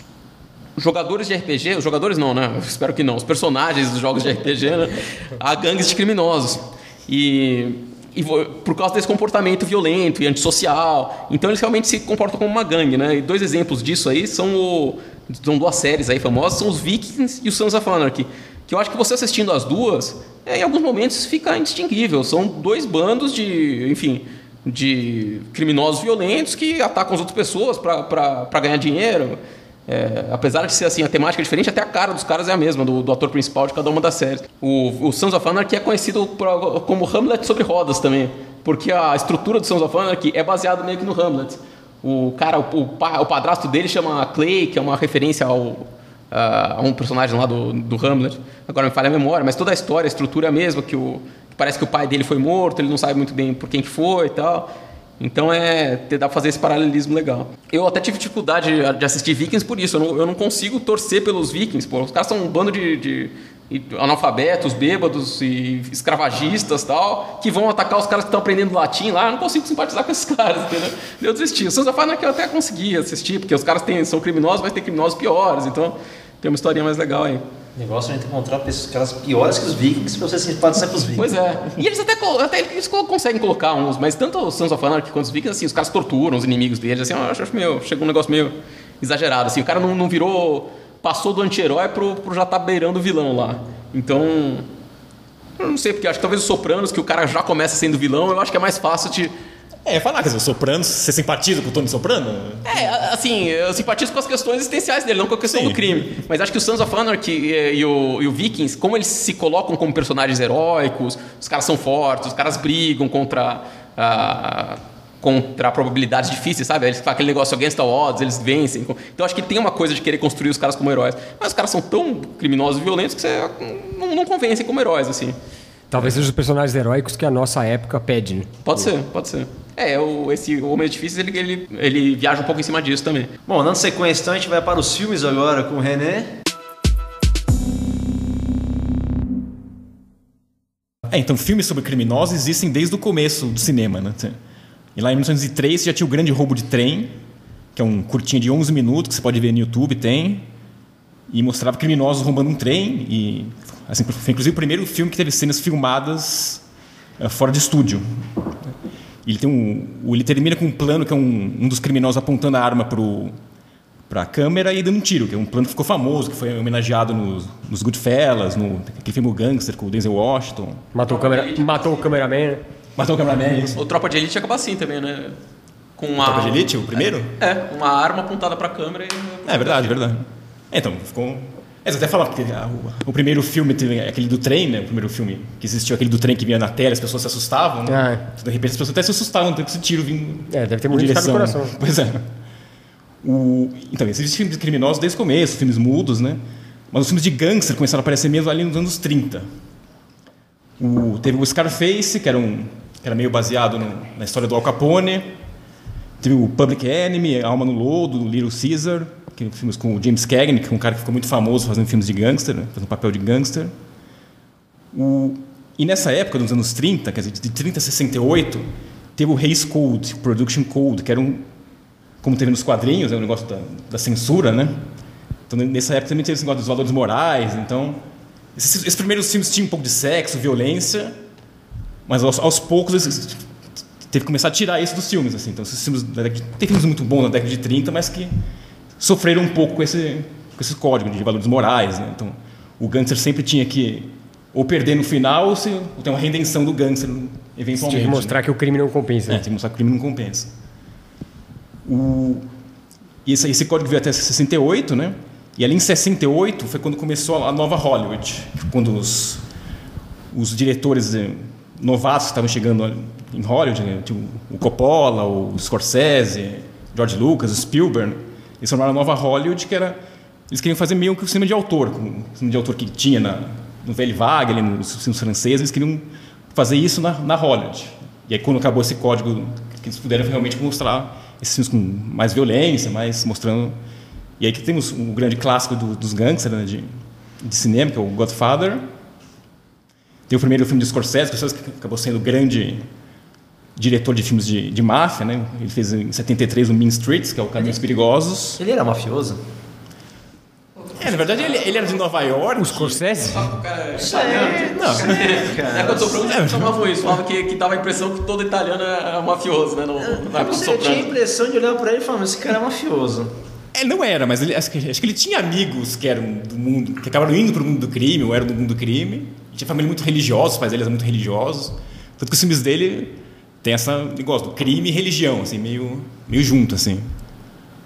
jogadores de RPG, os jogadores não, né? Eu espero que não, os personagens dos jogos de RPG, né? A gangues de criminosos. E, e por causa desse comportamento violento e antissocial. Então eles realmente se comportam como uma gangue, né? E dois exemplos disso aí são o. São duas séries aí famosas, são os Vikings e os Sons of Anarchy. Que eu acho que você assistindo as duas, é, em alguns momentos fica indistinguível. São dois bandos de, enfim, de criminosos violentos que atacam as outras pessoas para ganhar dinheiro. É, apesar de ser assim, a temática é diferente, até a cara dos caras é a mesma, do, do ator principal de cada uma das séries. O, o Sons of Anarchy é conhecido como Hamlet sobre rodas também, porque a estrutura do Sons of Anarchy é baseada meio que no Hamlet. O cara, o, o, o padrasto dele chama Clay, que é uma referência ao, a, a um personagem lá do, do Hamlet. Agora me falha a memória, mas toda a história, a estrutura é a mesma, que, o, parece que o pai dele foi morto, ele não sabe muito bem por quem que foi e tal. Então é, pra fazer esse paralelismo legal. Eu até tive dificuldade de assistir Vikings por isso. Eu não, eu não consigo torcer pelos Vikings, pô. Os caras são um bando de, de- de analfabetos, bêbados e escravagistas tal, que vão atacar os caras que estão aprendendo latim lá. Eu não consigo simpatizar com esses caras, entendeu? Eu desisti. O Sons of Anarchy eu até consegui assistir, porque os caras têm, são criminosos, mas tem criminosos piores. Então tem uma historinha mais legal aí. O negócio é a gente encontrar pessoas, caras piores que os vikings pra você simpatizar com os vikings. Pois é. E eles até, até eles co- conseguem colocar uns, mas tanto o Sons of Anarchy quanto os Vikings, assim, os caras torturam os inimigos deles, assim, eu acho meio, chega um negócio meio exagerado, assim, o cara não, não virou, passou do anti-herói pro, pro já tá beirando o vilão lá. Então, eu não sei, porque acho que talvez os Sopranos, que o cara já começa sendo vilão, eu acho que é mais fácil de... É, falar, quer dizer, o Soprano, você simpatiza com o Tony Soprano? É, assim, eu simpatizo com as questões existenciais dele, não com a questão Sim. do crime. Mas acho que o Sons of Anarchy e, e o, e o Vikings, como eles se colocam como personagens heróicos, os caras são fortes, os caras brigam contra, ah, contra probabilidades difíceis, sabe? Eles fazem aquele negócio against all odds, eles vencem. Então acho que tem uma coisa de querer construir os caras como heróis. Mas os caras são tão criminosos e violentos que você não, não convencem como heróis, assim. Talvez sejam os personagens heróicos que a nossa época pede, né? Pode ser, pode ser. É, o, esse Homem Difícil, ele, ele, ele viaja um pouco em cima disso também. Bom, dando sequência, então a gente vai para os filmes agora com o René. É, então filmes sobre criminosos existem desde o começo do cinema, né? E lá em 1903 já tinha o Grande Roubo de Trem, que é um curtinho de 11 minutos que você pode ver no YouTube, tem. E mostrava criminosos roubando um trem e assim, foi inclusive o primeiro filme que teve cenas filmadas eh, fora de estúdio. Ele tem um, ele termina com um plano que é um, um dos criminosos apontando a arma pro para a câmera e dando um tiro, que é um plano que ficou famoso, que foi homenageado nos, nos Goodfellas, no aquele filme O Gangster com o Denzel Washington. Matou o, câmera, matou o cameraman, né? Matou o cameraman, isso. O Tropa de Elite acaba assim também, né? Com uma... Tropa de Elite, o primeiro? É, uma arma apontada pra câmera e... É verdade, verdade. É, então, ficou. É, você até falava que a- o, o primeiro filme teve aquele do trem, né? O primeiro filme que existiu, aquele do trem que vinha na tela, as pessoas se assustavam, né? Ah, é. De repente as pessoas até se assustavam tanto esse tiro vindo. É, deve ter morrido cara do coração. Pois é. O, então, existem filmes criminosos desde o começo, filmes mudos, né? Mas os filmes de gangster começaram a aparecer mesmo ali nos anos 30. O, teve o Scarface, que era, um, que era meio baseado no- na história do Al Capone. Teve o Public Enemy, Alma no Lodo, Little Caesar, que filmes com o James Cagney, que é um cara que ficou muito famoso fazendo filmes de gangster, né? fazendo papel de gangster. O, e nessa época, nos anos 30, quer dizer, de 30 a 68, teve o Hays Code, o Production Code, que era um, como teve nos quadrinhos, é um negócio da, da censura, né? Então, nessa época também teve esse negócio dos valores morais, então... Esses, esses primeiros filmes tinham um pouco de sexo, violência, Mas aos, aos poucos teve que começar a tirar isso dos filmes. Assim. Então, esses filmes tem filmes muito bons na década de 30, mas que sofreram um pouco com esse, com esse código de valores morais. Né? Então, o gangster sempre tinha que ou perder no final ou, se, ou ter uma redenção do gangster eventualmente. Tinha que mostrar né? que o crime não compensa. É, mostrar que o crime não compensa. O, e esse, esse código veio até 68, né? E ali em 68 foi quando começou a nova Hollywood, quando os, os diretores eh, novatos que estavam chegando em Hollywood, né? o Coppola, o Scorsese, George Lucas, o Spielberg, eles formaram a nova Hollywood, que era eles queriam fazer meio que o cinema de autor, o cinema de autor que tinha na, no Velho Wagner, nos filmes franceses, eles queriam fazer isso na, na Hollywood. E aí quando acabou esse código, que eles puderam realmente mostrar esses filmes com mais violência, mais mostrando e aí que temos um grande clássico do, dos gangsters né, de, de, cinema, que é o Godfather. Tem o primeiro filme de Scorsese, que acabou sendo o grande diretor de filmes de, de máfia. Né? Ele fez em 73 o Mean Streets, que é o Caminhos Perigosos. Ele era mafioso? É, na verdade ele, ele era de Nova York. O Scorsese? É, não. É, quando eu soprano, chamavam isso, falavam que, que dava a impressão que todo italiano era mafioso, né? No, na eu, sei, eu tinha a impressão de olhar pra ele e falar, mas esse cara é mafioso. Ele não era, mas ele, acho, que, acho que ele tinha amigos que eram do mundo, que acabaram indo para o mundo do crime, ou eram do mundo do crime. E tinha família muito religiosa, os pais dele eram muito religiosos. Tanto que os filmes dele tem essa negócio do crime e religião, assim, meio, meio junto, assim.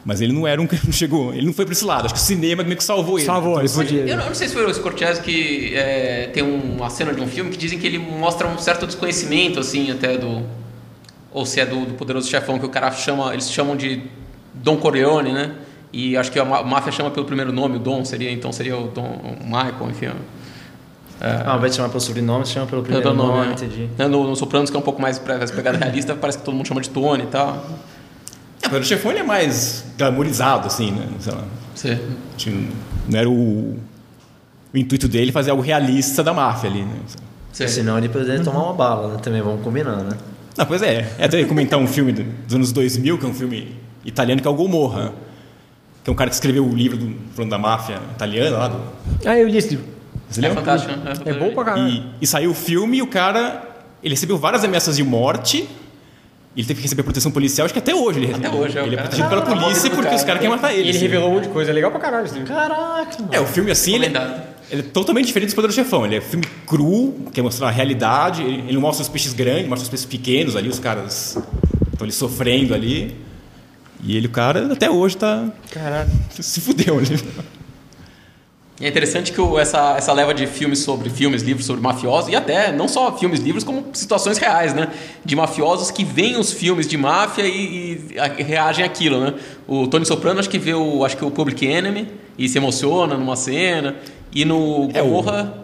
Mas ele não era um não chegou, ele não foi para esse lado. Acho que o cinema meio que salvou ele. Salvou, ele podia. Eu não, eu não, sei se foi o Scorsese que é, tem uma cena de um filme que dizem que ele mostra um certo desconhecimento, assim, até do. Ou se é do, do Poderoso Chefão, que o cara chama. Eles chamam de Don Corleone, né? E acho que a máfia chama pelo primeiro nome, o Dom seria, então seria o Dom o Michael, enfim. É. Ah, ao invés de chamar pelo sobrenome, chama pelo primeiro pelo nome, nome é. entendi. No, no Sopranos, que é um pouco mais para essa pegada realista, parece que todo mundo chama de Tony e tal. É, mas o chefão é mais glamourizado, assim, né? Sei lá. Sim. Tipo, não era o, o intuito dele fazer algo realista da máfia ali, né? Sim. Senão ele poderia tomar uma bala, né? Também, vamos combinar, né? Não, pois é. É até comentar um filme dos anos 2000, que é um filme italiano, que é o Gomorra que é um cara que escreveu o livro do, falando da máfia italiana lá. Do... Ah, eu li esse livro. Você é fantástico. É, é bom pra caralho. E, e, saiu o filme e o cara ele recebeu várias ameaças de morte. Ele teve que receber proteção policial, acho que até hoje ele recebeu. Até hoje, é Ele é protegido pela polícia porque cara, os caras querem matar ele. E ele assim. revelou um monte de coisa é legal pra caralho. Assim. Caraca, mano. É, o filme assim, ele, ele, é totalmente diferente do Poder do Chefão. Ele é filme cru, quer mostrar a realidade. Ele, ele não mostra os peixes grandes, mostra os peixes pequenos ali, os caras estão ali sofrendo ali. E ele, o cara, até hoje tá. Caralho. Se fudeu ali. E é interessante que o, essa, essa leva de filmes sobre filmes, livros sobre mafiosos, e até não só filmes, livros, como situações reais, né? De mafiosos que veem os filmes de máfia e, e reagem àquilo, né? O Tony Soprano acho que vê o, acho que o Public Enemy e se emociona numa cena. E no Gomorra, é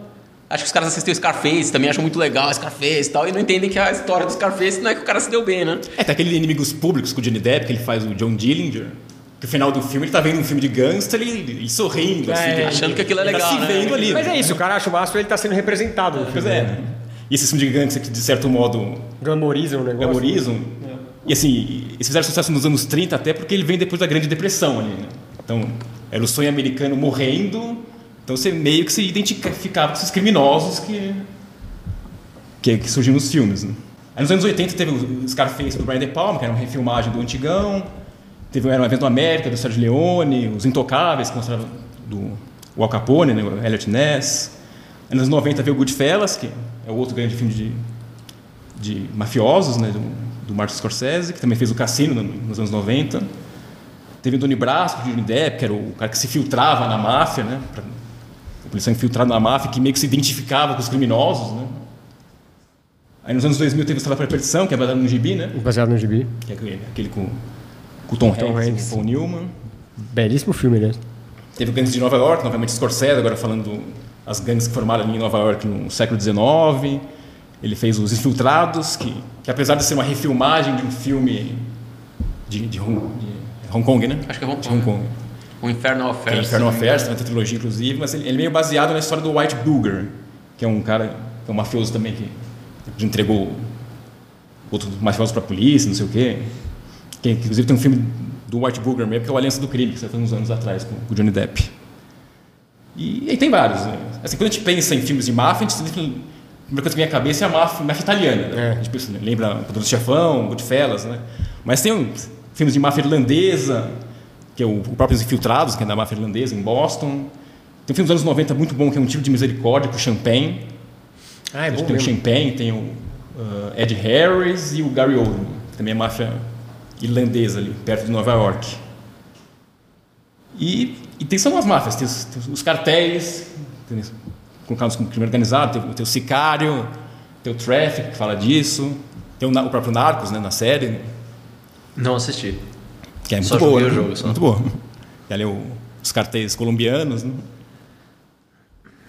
Acho que os caras assistem o Scarface, também acham muito legal o Scarface e tal, e não entendem que a história do Scarface não é que o cara se deu bem, né? É, tem aquele Inimigos Públicos com o Johnny Depp, que ele faz o John Dillinger. Que no final do filme ele tá vendo um filme de gangster e, sorrindo, assim, é, achando que aquilo é legal. Ele tá se vendo né? ali. Mas né? é isso, o cara acha o máximo ele tá sendo representado. Pois é. Né? E esse filme de gangster que, de certo modo. Glamorizam o negócio. Glamorizam. É. E assim, eles fizeram sucesso nos anos 30 até porque ele vem depois da Grande Depressão ali. Né? Então, era o sonho americano morrendo então você meio que se identificava com esses criminosos que, que, que surgiam nos filmes. Né? Aí nos anos 80 teve o Scarface do Brian De Palma, que era uma refilmagem do Antigão. Teve era um evento América do Sérgio Leone, Os Intocáveis, que mostrava do o Al Capone, né, o Elliot Ness. Aí nos anos 90 veio o Goodfellas, que é o outro grande filme de, de mafiosos, né, do, do Martin Scorsese, que também fez o Cassino nos anos 90. Teve o Doni Brasco, de Johnny Depp, que era o cara que se filtrava na máfia, né, pra, a polícia infiltrada na máfia que meio que se identificava com os criminosos, né? Aí nos anos 2000 teve o Estrada para a Perdição, que é baseado no gibi, né? Baseado no gibi. Que é aquele com, com o Tom, Tom Hanks, e Paul Newman. Belíssimo filme, né? Teve o Gangues de Nova York, novamente Scorsese, agora falando as gangues que formaram ali em Nova York no século XIX. Ele fez Os Infiltrados, que, que apesar de ser uma refilmagem de um filme de, de, Hong, de Hong Kong, né? Acho que é Hong Kong. De Hong Kong. O Infernal Affairs. É Infernal Affairs, tem uma trilogia inclusive, mas ele, é meio baseado na história do White Booger, que é um cara, que é um mafioso também que, que entregou outros mafiosos para a polícia, não sei o quê. Que, inclusive tem um filme do White Booger mesmo, que é o Aliança do Crime, que saiu uns anos atrás com, o Johnny Depp. E, e tem vários. Né? Assim, quando a gente pensa em filmes de máfia, a gente sempre primeira coisa que vem à cabeça é a máfia, máfia italiana. Né? É. Tipo, assim, lembra Poderoso Chefão, Goodfellas, né? Mas tem um, filmes de máfia irlandesa, que é o, o próprio Infiltrados, que é da máfia irlandesa, em Boston. Tem um filme dos anos 90 muito bom, que é Um Tiro de Misericórdia, com o Champagne. Ah, é bom tem o mesmo. Champagne, tem o uh, Ed Harris e o Gary Oldman, que também é máfia irlandesa ali, perto de Nova York. E, e tem são as máfias, tem os, tem os cartéis, tem, colocados como crime organizado, tem, tem o Sicário, tem o Traffic, que fala disso, tem o, o próprio Narcos, né, na série, Não assisti. que é muito Só boa. né? jogo, só. Muito boa. E ali o- os cartéis colombianos. Né?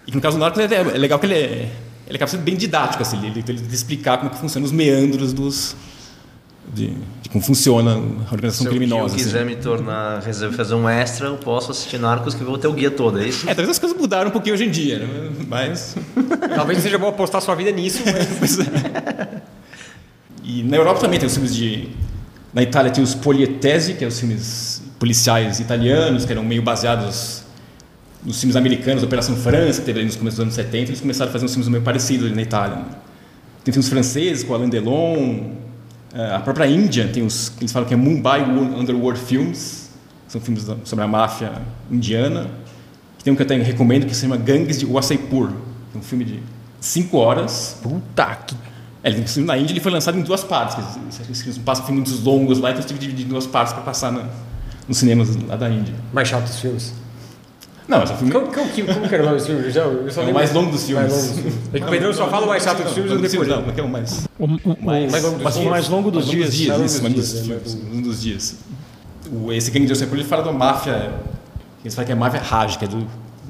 E que no caso do Narcos é, é legal que ele, é, ele acaba sendo bem didático, assim, ele, ele, ele explicar como que funcionam os meandros dos, de, de como funciona a organização Se eu, criminosa. eu assim. quiser me tornar, resolver fazer um extra, eu posso assistir Narcos que eu vou ter o guia todo, é isso? É, talvez as coisas mudaram um pouquinho hoje em dia, né? mas... Talvez seja bom apostar sua vida nisso, mas... É. E na Europa também tem os filmes de. Na Itália tem os Polietesi, que eram os filmes policiais italianos, que eram meio baseados nos filmes americanos, Operação França, que teve ali nos começos dos anos 70, eles começaram a fazer uns filmes meio parecidos ali na Itália. né? Tem filmes franceses com Alain Delon, a própria Índia tem os eles falam que é Mumbai Underworld Films, são filmes sobre a máfia indiana. Tem um que eu até recomendo que se chama Gangues de Wasseypur, é um filme de cinco horas, Puta que... é, ele, inclusive, na Índia ele foi lançado em duas partes. dizer, Eles passam filmes longos lá, então eu tive que dividir em duas partes para passar na, nos cinemas lá da Índia. Mais chato dos filmes. Não, esse é o filme Como, como, que- como que era o nome dos filmes? Eu, já, eu só é o lembro- mais longo dos filmes. Mais longo dos filmes. É que o Pedrão só fala o mais chato dos filmes, eu não, decorei. Não, não é o mais, O, mais, mais longo dos o mais longo dos dias. dias, Mais isso, um dos dias, é, um dos dias. O, esse Gangue de Wasseypur, ele fala da máfia, eles falam que é a máfia Raj, que é do,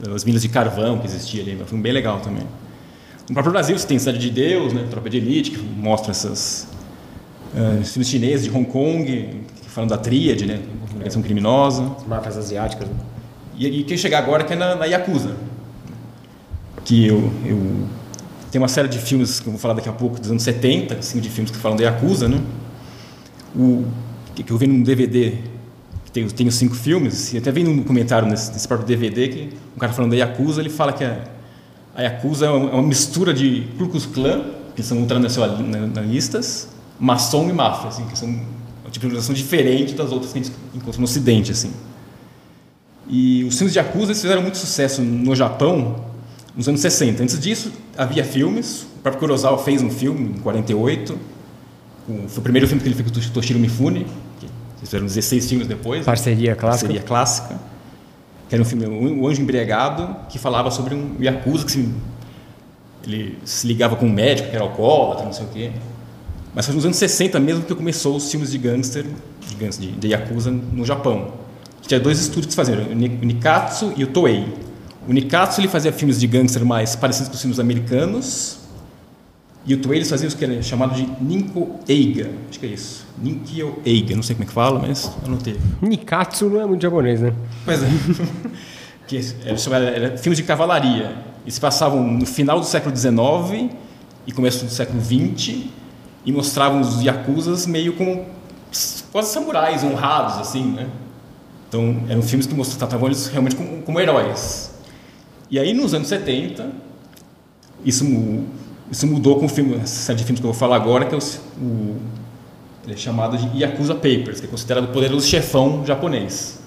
das minas de carvão que existia ali, é um filme bem legal também. No próprio Brasil você tem Cidade de Deus, né, Tropa de Elite, que mostra essas eh, filmes chineses de Hong Kong, que falam da tríade, né, organização criminosa. As máfias asiáticas. né? E, e quem chegar agora que é na, na Yakuza. Que eu, eu tem uma série de filmes que eu vou falar daqui a pouco, dos anos 70, assim, de filmes que falam da Yakuza, né? O, que, que eu vi num DVD, que tem, tem os cinco filmes, e até vi num comentário nesse, nesse próprio DVD, que um cara falando da Yakuza, ele fala que a, a Yakuza é uma, é uma mistura de Ku Klux Klan, que são ultranacionalistas, maçom e máfia, assim, que são uma tipo de organização diferente das outras que a gente encontra no Ocidente, assim. E os filmes de Yakuza fizeram muito sucesso no Japão nos anos 60. Antes disso, havia filmes. O próprio Kurosawa fez um filme em 48. O, foi o primeiro filme que ele fez com o Toshiro Mifune. Que fizeram 16 filmes depois. Parceria clássica. Parceria clássica. Que era um filme, O Anjo Embriagado, que falava sobre um Yakuza que se, ele se ligava com um médico que era alcoólatra, não sei o quê. Mas foi nos anos 60 mesmo que começou os filmes de gangster, de, gangster, de, de Yakuza no Japão. Tinha dois estúdios que faziam, o Ni- o Nikatsu e o Toei. O Nikatsu ele fazia filmes de gangster mais parecidos com os filmes americanos, e o Toei eles faziam o que era chamado de Ninko Eiga, acho que é isso. Ninkyo Eiga, não sei como é que fala, mas anotei. Nikatsu não é muito japonês, né? Pois é. que era, chamado- era filmes de cavalaria. E se passavam no final do século XIX e começo do século XX e mostravam os yakuzas meio como quase samurais honrados, assim, né? Então, eram filmes que mostravam tratavam eles realmente como, como heróis. E aí, nos anos 70, isso, isso mudou com o filme, essa série de filmes que eu vou falar agora, que é o, o ele é chamado de Yakuza Papers, que é considerado o poderoso chefão japonês.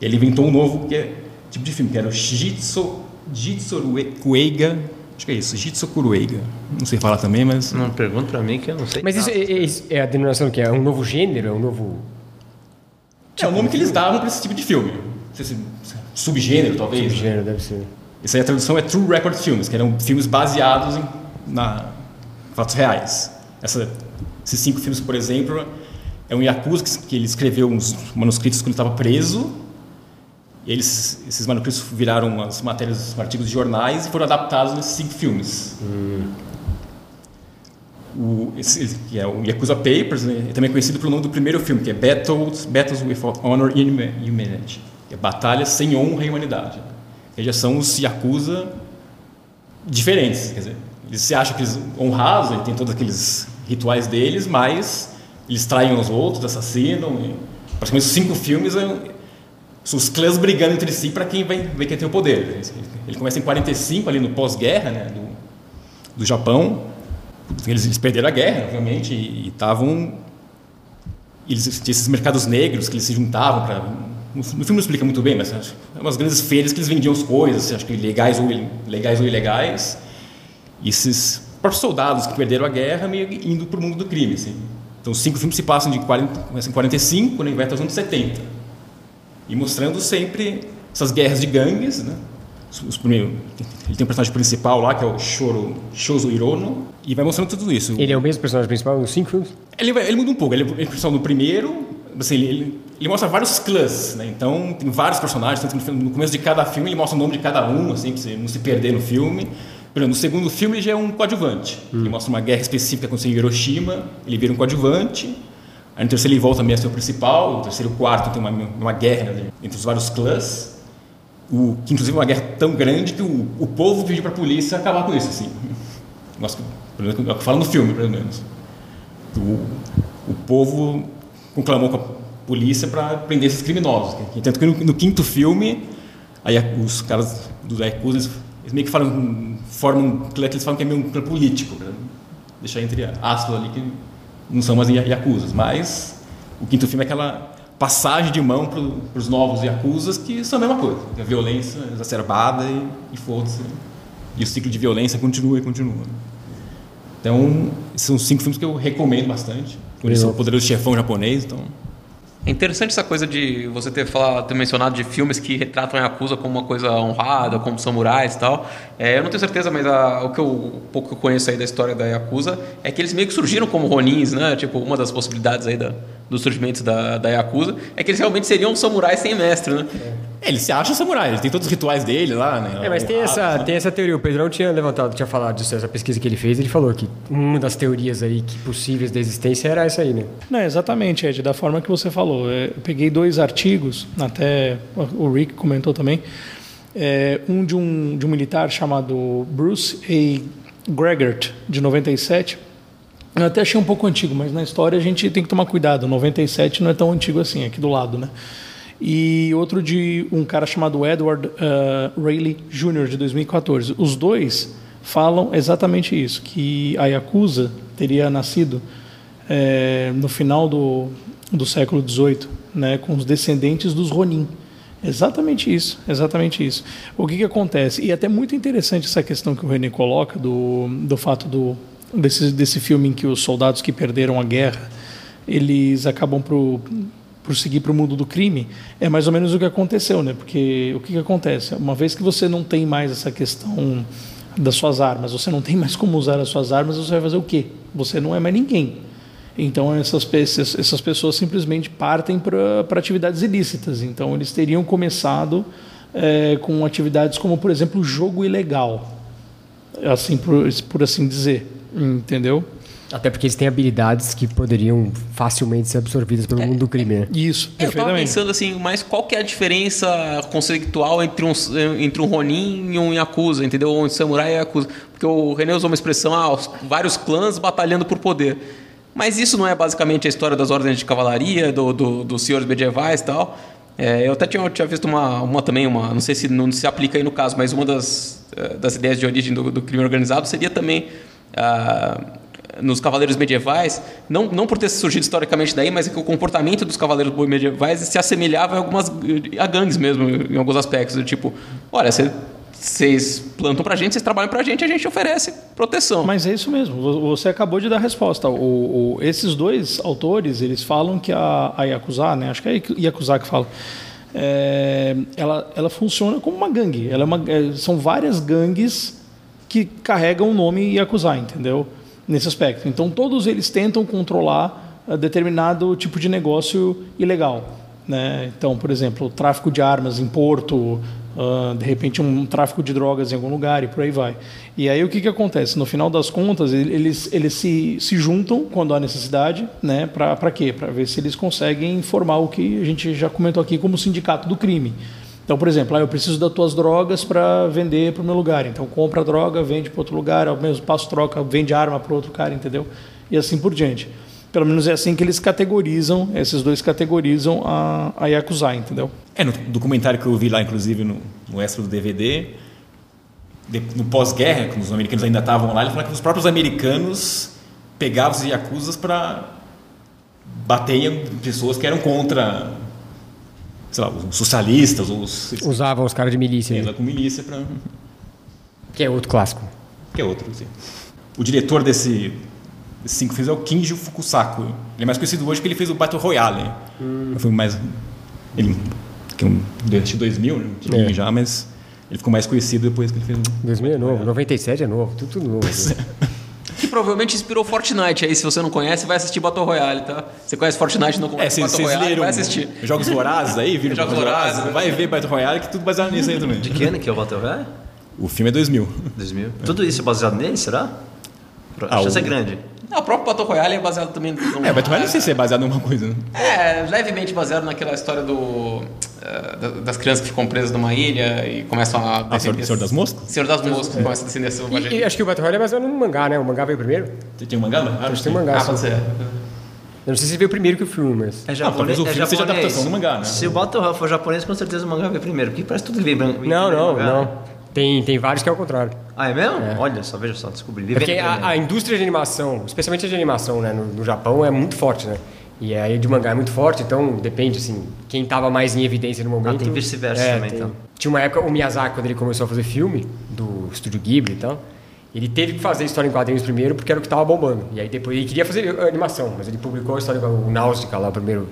Ele inventou um novo que é, tipo de filme, que era o Jitsu, Jitsu Kueiga, acho que é isso, Jitsu Kurueiga. Não sei falar também, mas... Não pergunta pra mim que eu não sei. Mas isso é, é- é a denominação que é um novo gênero, é um novo... É o nome que eles davam para esse tipo de filme. Não sei se subgênero, talvez. né? Gênero, deve ser. Isso aí a tradução é True Record Films, que eram filmes baseados em na, fatos reais. Essa, esses cinco filmes, por exemplo, é um Yakuza que, que ele escreveu uns manuscritos quando estava preso. Eles, esses manuscritos viraram as matérias, artigos de jornais e foram adaptados nesses cinco filmes. O, esse, que é o Yakuza Papers, né, é também conhecido pelo nome do primeiro filme, que é Battles, Battles Without Honor and Humanity, que é Batalhas sem honra e humanidade. Que já são os Yakuza diferentes, quer dizer, eles se acham que eles honrados, eles têm todos aqueles rituais deles, mas eles traem os outros, assassinam. E, praticamente os cinco filmes é, são os clãs brigando entre si para quem vai ver quem tem o poder. Ele começa em 45 ali no pós-guerra, né, do, do Japão. Eles, eles perderam a guerra, obviamente, e estavam. Eles esses mercados negros que eles se juntavam para. No, filme não explica muito bem, mas é umas grandes feiras que eles vendiam as coisas, acho que legais ou, legais ou ilegais. E esses próprios soldados que perderam a guerra meio indo para o mundo do crime. Assim. Então, os cinco filmes se passam de 40, começam em 45, né, e vai até os anos 70. E mostrando sempre essas guerras de gangues, né? Os primeiros, ele tem um personagem principal lá, que é o Shoro, Shozo Hirono, e vai mostrando tudo isso. Ele é o mesmo personagem principal nos cinco filmes? Ele, ele muda um pouco. Ele é principal no primeiro, assim, ele, ele, mostra vários clãs, né? Então, tem vários personagens, tanto no começo de cada filme ele mostra o nome de cada um, assim, para você não se perder no filme. Exemplo, no segundo filme ele já é um coadjuvante. Hum. Ele mostra uma guerra específica que aconteceu em Hiroshima, ele vira um coadjuvante. Aí no terceiro ele volta mesmo a ser o principal, no terceiro e quarto tem uma, uma guerra entre os vários clãs o, que inclusive é uma guerra tão grande que o, o povo pediu para a polícia acabar com isso, assim. Menos, é o que fala no filme, pelo menos. O, o povo conclamou com a polícia para prender esses criminosos. Tanto que no, no, quinto filme, aí os caras do Yakuza, eles, eles meio que falam, formam um clã que eles falam que é meio um clã político, para deixar entre aspas ali que não são mais Yakuzas, mas o quinto filme é aquela passagem de mão para os novos Yakuzas, que são a mesma coisa. A violência exacerbada e, e foda-se. E o ciclo de violência continua e continua. Então, são cinco filmes que eu recomendo bastante. Por isso, o Poderoso Chefão japonês, então... É interessante essa coisa de você ter, falado, ter mencionado de filmes que retratam a Yakuza como uma coisa honrada, como samurais e tal. É, eu não tenho certeza, mas a, o que eu, o pouco que eu conheço aí da história da Yakuza é que eles meio que surgiram como Ronins, né? Tipo, uma das possibilidades aí da, dos surgimentos da, da Yakuza é que eles realmente seriam samurais sem mestre, né? É, ele se acha samurai, ele tem todos os rituais dele lá, né? É, mas tem, essa, né? tem essa teoria. O Pedrão tinha levantado, tinha falado disso, essa pesquisa que ele fez, ele falou que uma das teorias aí que possíveis da existência era essa aí, né? Não, exatamente, Ed, da forma que você falou. É, eu peguei dois artigos, até o Rick comentou também, é, um, de um de um militar chamado Bruce A. Gregert, de 97, eu até achei um pouco antigo, mas na história a gente tem que tomar cuidado. 97 não é tão antigo assim, aqui do lado, né? E outro de um cara chamado Edward uh, Rayleigh Jr., de 2014. Os dois falam exatamente isso, que a Yakuza teria nascido é, no final do, do século XVIII, né, com os descendentes dos Ronin. Exatamente isso, exatamente isso. O que, que acontece? E é até muito interessante essa questão que o René coloca do, do fato do, desse, desse filme em que os soldados que perderam a guerra eles acabam por, por seguir para o mundo do crime é mais ou menos o que aconteceu, né? Porque o que, que acontece? Uma vez que você não tem mais essa questão das suas armas, você não tem mais como usar as suas armas, você vai fazer o quê? Você não é mais ninguém. Então essas, essas pessoas simplesmente partem para atividades ilícitas. Então eles teriam começado é, com atividades como, por exemplo, jogo ilegal, assim por, por assim dizer. Entendeu? Até porque eles têm habilidades que poderiam facilmente ser absorvidas pelo é, mundo do crime. Né? Isso, Eu estava pensando assim, mas qual que é a diferença conceitual entre um, entre um Ronin e um Yakuza, entendeu? Um samurai e Yakuza. Porque o René usou uma expressão, ah, vários clãs batalhando por poder. Mas isso não é basicamente a história das ordens de cavalaria, do, do, dos senhores medievais e tal. É, eu até tinha, tinha visto uma, uma também, uma, não sei se não se aplica aí no caso, mas uma das, eh, das ideias de origem do, do crime organizado seria também ah, nos cavaleiros medievais, não, não por ter surgido historicamente daí, mas é que o comportamento dos cavaleiros medievais se assemelhava a algumas a gangues mesmo, em alguns aspectos, do tipo, olha, vocês plantam pra gente, vocês trabalham pra gente, a gente oferece proteção. Mas é isso mesmo, você acabou de dar a resposta. O, o, esses dois autores, eles falam que a, a Yakuza, né, acho que é a Yakuza que fala, é, ela, ela funciona como uma gangue. Ela é uma, é, são várias gangues que carregam o nome Yakuza, entendeu? Nesse aspecto. Então, todos eles tentam controlar uh, determinado tipo de negócio ilegal. Né? Então, por exemplo, o tráfico de armas em porto, uh, de repente um tráfico de drogas em algum lugar e por aí vai. E aí o que, que acontece? No final das contas, eles, eles se, se juntam quando há necessidade, né? para quê? Para ver se eles conseguem formar o que a gente já comentou aqui como sindicato do crime. Então, por exemplo, ah, eu preciso das tuas drogas para vender para o meu lugar. Então, compra a droga, vende para outro lugar, ao mesmo passo troca, vende arma para outro cara, entendeu? E assim por diante. Pelo menos é assim que eles categorizam, esses dois categorizam a, a Yakuza, entendeu? É, no documentário que eu vi lá, inclusive, no, no extra do DVD, de- no pós-guerra, quando os americanos ainda estavam lá, ele fala que os próprios americanos pegavam os Yakuzas para bater em pessoas que eram contra, sei lá, os socialistas, os... Usavam os caras de milícia, né? Ela com milícia para... que é outro clássico. Que é outro, assim. O diretor desse, desses cinco filmes é o Kinji Fukusaku. Ele é mais conhecido hoje porque ele fez o Battle Royale. Hum. Foi mais... Ele... Que é um... Desde 2000, né? É. já, mas... Ele ficou mais conhecido depois que ele fez o... 2000 é novo, 97 é novo, tudo, tudo novo. Que provavelmente inspirou Fortnite. Aí, se você não conhece, vai assistir Battle Royale, tá? Você conhece Fortnite e não É, conhece vocês, Battle vocês Royale, leram vai assistir. Jogos Vorazes aí, viram Jogos Vorazes, Vai ver Battle Royale, que tudo baseado nisso aí também. De que ano que é o Battle Royale? O filme é 2000. 2000. Tudo isso é baseado nele, será? A Ah, chance é o- grande. Não, o próprio Battle Royale é baseado também... No... É, Battle Royale não sei se é baseado em alguma coisa. né? É, levemente baseado naquela história do eh, da- das crianças que ficam presas numa ilha e começam a Ah, Senhor, Senhor das Moscas? Senhor das Moscas, que começa a descender a E, e acho que o Battle Royale é baseado no mangá, né? O mangá veio primeiro. Você tem um mangá? Ah, Acho que tem um mangá. Ah, pode ser. Eu não sei se veio primeiro que o filme, mas... É Ah, talvez o filme seja adaptação do mangá, né? Se o Battle Royale for japonês, com certeza o mangá veio primeiro. Porque parece tudo que vem branco. Não, não, não. Tem, tem vários que é o contrário. Ah, é mesmo? Olha só, veja só, descobri. É porque a, a indústria de animação, especialmente a de animação, né, no, no Japão, é muito forte, né? E aí de mangá é muito forte, então depende, assim, quem tava mais em evidência no momento... Ah, tem vice-versa também, então. Tinha uma época, o Miyazaki, quando ele começou a fazer filme, do estúdio Ghibli e tal, ele teve que fazer história em quadrinhos primeiro, porque era o que tava bombando. E aí depois ele queria fazer animação, mas ele publicou a história, o Náusea lá, o primeiro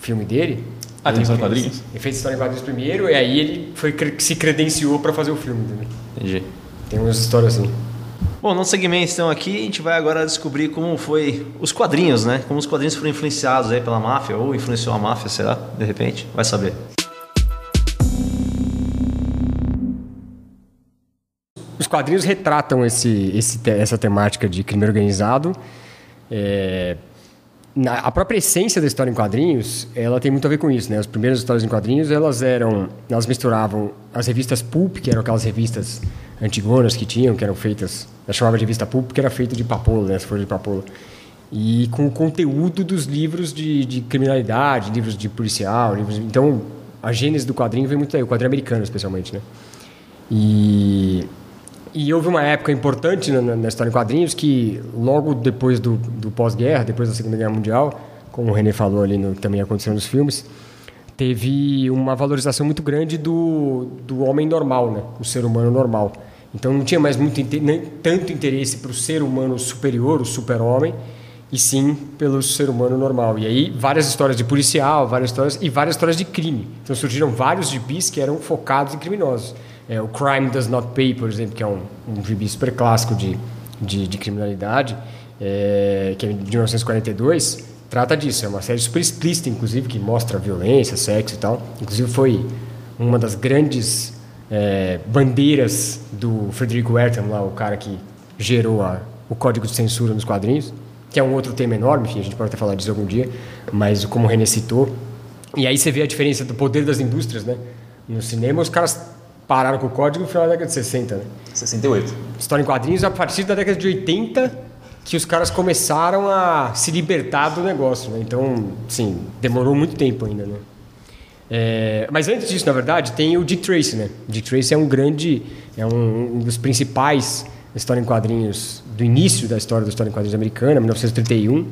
filme dele. Ah, tem fez- quadrinhos? Ele fez história em quadrinhos primeiro, e aí ele foi, se credenciou para fazer o filme, entendeu? Entendi. Tem umas histórias assim. Bom, no segmento então aqui, a gente vai agora descobrir como foi os quadrinhos, né? Como os quadrinhos foram influenciados aí pela máfia, ou influenciou a máfia, será? De repente, vai saber. Os quadrinhos retratam esse, esse essa temática de crime organizado. É, na- a própria essência da história em quadrinhos, ela tem muito a ver com isso, né? As primeiras histórias em quadrinhos, elas eram, elas misturavam as revistas pulp, que eram aquelas revistas antigonas que tinham, que eram feitas, eu chamava de revista pulp, que era feita de papoula, né? As folhas de papoula. E com o conteúdo dos livros de, de criminalidade, livros de policial, livros, então a gênese do quadrinho vem muito daí, o quadrinho americano especialmente, né? E, e houve uma época importante na, na história em quadrinhos que, logo depois do, do pós-guerra, depois da Segunda Guerra Mundial, como o René falou ali, no, também aconteceu nos filmes, teve uma valorização muito grande do, do homem normal, né? o ser humano normal. Então não tinha mais muito, nem tanto interesse para o ser humano superior, o super-homem, e sim pelo ser humano normal. E aí várias histórias de policial, várias histórias e várias histórias de crime. Então surgiram vários gibis que eram focados em criminosos. É, o Crime Does Not Pay, por exemplo, que é um, um gibi super clássico de, de, de criminalidade, é, que é de 1942, trata disso. É uma série super explícita, inclusive, que mostra violência, sexo e tal. Inclusive foi uma das grandes é, bandeiras do Frederick Wertham, lá, o cara que gerou a, o código de censura nos quadrinhos, que é um outro tema enorme, enfim, a gente pode até falar disso algum dia, mas como o René citou. E aí você vê a diferença do poder das indústrias, né? No cinema, os caras pararam com o código no final da década de 60, né? 68. História em quadrinhos, a partir da década de 80, que os caras começaram a se libertar do negócio, né? Então, sim, demorou muito tempo ainda, né? É, mas antes disso, na verdade, tem o Dick Tracy, né? Dick Tracy é um grande, é um, um dos principais história em quadrinhos, do início da história da história em quadrinhos americana, 1931,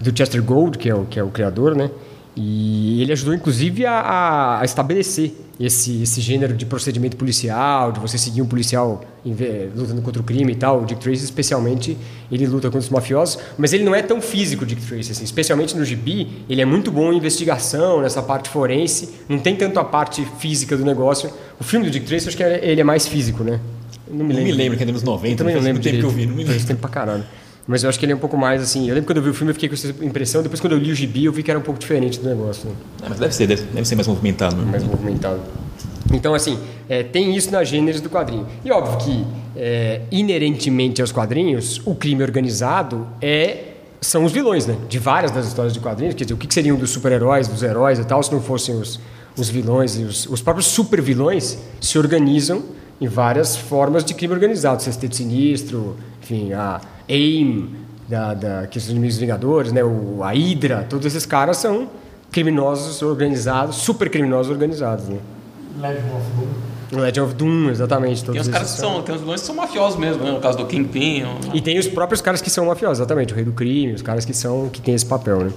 do Chester Gould, que é o, que é o criador, né? E ele ajudou, inclusive, a, a- estabelecer esse, esse gênero de procedimento policial, de você seguir um policial lutando contra o crime e tal. O Dick Tracy, especialmente, ele luta contra os mafiosos, mas ele não é tão físico, o Dick Tracy, assim. Especialmente no gibi, ele é muito bom em investigação, nessa parte forense, não tem tanto a parte física do negócio. O filme do Dick Tracy, acho que é- ele é mais físico, né? Não me Não me lembro. lembro que é dos 90, Eu também não faz lembro tempo que eu vi, não me Faz lembro. tempo pra caralho. Mas eu acho que ele é um pouco mais assim. Eu lembro quando eu vi o filme, eu fiquei com essa impressão. Depois, quando eu li o gibi, eu vi que era um pouco diferente do negócio, né? Ah, mas deve ser, deve, deve ser mais movimentado. Né? mais movimentado. Então, assim, é, tem isso na gênese do quadrinho. E óbvio que, é, inerentemente aos quadrinhos, o crime organizado é são os vilões, né? De várias das histórias de quadrinhos. Quer dizer, o que, que seriam dos super-heróis, dos heróis e tal, se não fossem os, os vilões e os, os próprios super-vilões se organizam em várias formas de crime organizado. Sexteto Sinistro, enfim, a AIM, da, da, que são os inimigos vingadores, né? O, a Hydra, todos esses caras são criminosos organizados, super criminosos organizados, né? Legend of Boom. Legend of Doom, exatamente. Tem todos os caras que são, tem os vilões que são mafiosos mesmo, né? No caso do Kingpin. o- E tem os próprios caras que são mafiosos, exatamente, o rei do crime, os caras que são que têm esse papel, né?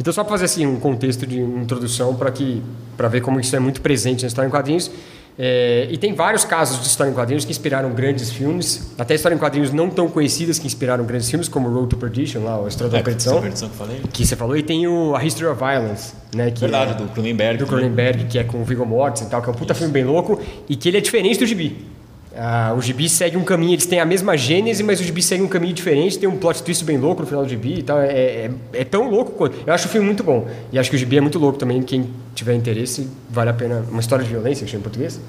Então só para fazer assim um contexto de introdução para que para ver como isso é muito presente na história em quadrinhos. É, e tem vários casos de história em quadrinhos que inspiraram grandes filmes, até história em quadrinhos não tão conhecidas que inspiraram grandes filmes, como Road to Perdition, lá, o História da É, Perdição, essa perdição que falei. que você falou, e tem o A History of Violence, né? Que Verdade, é, do Cronenberg. do Cronenberg, que é com o Viggo Mortensen e tal, que é um puta filme bem louco, e que ele é diferente do Gibi. Ah, o Gibi segue um caminho, eles têm a mesma gênese, mas o Gibi segue um caminho diferente, tem um plot twist bem louco no final do Gibi e tal. É, é, é tão louco quanto. Eu acho o filme muito bom. E acho que o Gibi é muito louco também. Quem tiver interesse, vale a pena. Uma história de violência, que chama em português?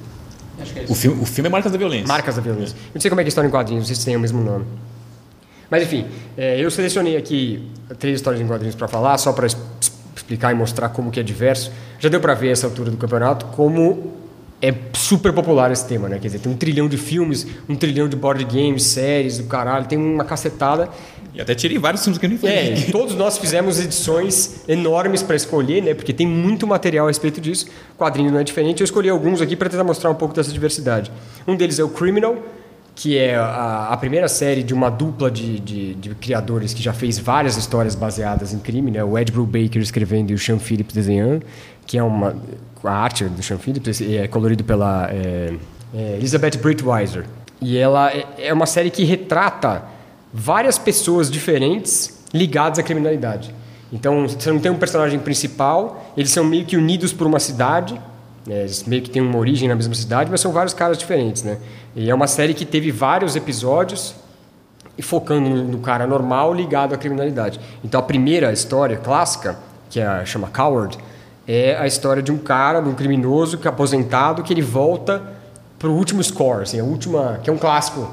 Acho que é isso. O filme, o filme é Marcas da Violência. Marcas da Violência. Eu não sei como é que é a história em quadrinhos, não sei se tem o mesmo nome. Mas enfim, é, eu selecionei aqui três histórias em quadrinhos para falar, só para explicar e mostrar como que é diverso. Já deu para ver essa altura do campeonato como é super popular esse tema, né? Quer dizer, tem um trilhão de filmes, um trilhão de board games, séries, do caralho, tem uma cacetada. E até tirei vários filmes que eu nem falei. É, todos nós fizemos edições enormes para escolher, né? Porque tem muito material a respeito disso. O quadrinho não é diferente. Eu escolhi alguns aqui para tentar mostrar um pouco dessa diversidade. Um deles é o Criminal, que é a, a primeira série de uma dupla de, de, de criadores que já fez várias histórias baseadas em crime, né? O Ed Brubaker escrevendo e o Sean Phillips desenhando, que é uma a arte do Sean Phillips é colorido pela é, é, Elizabeth Breitweiser. E ela é, é uma série que retrata várias pessoas diferentes ligadas à criminalidade. Então, você não tem um personagem principal, eles são meio que unidos por uma cidade, né, eles meio que têm uma origem na mesma cidade, mas são vários caras diferentes, né? E é uma série que teve vários episódios focando no, cara normal ligado à criminalidade. Então, a primeira história clássica, que é chama Coward, é a história de um cara, de um criminoso que é aposentado, que ele volta para o último score, assim, a última, que é um clássico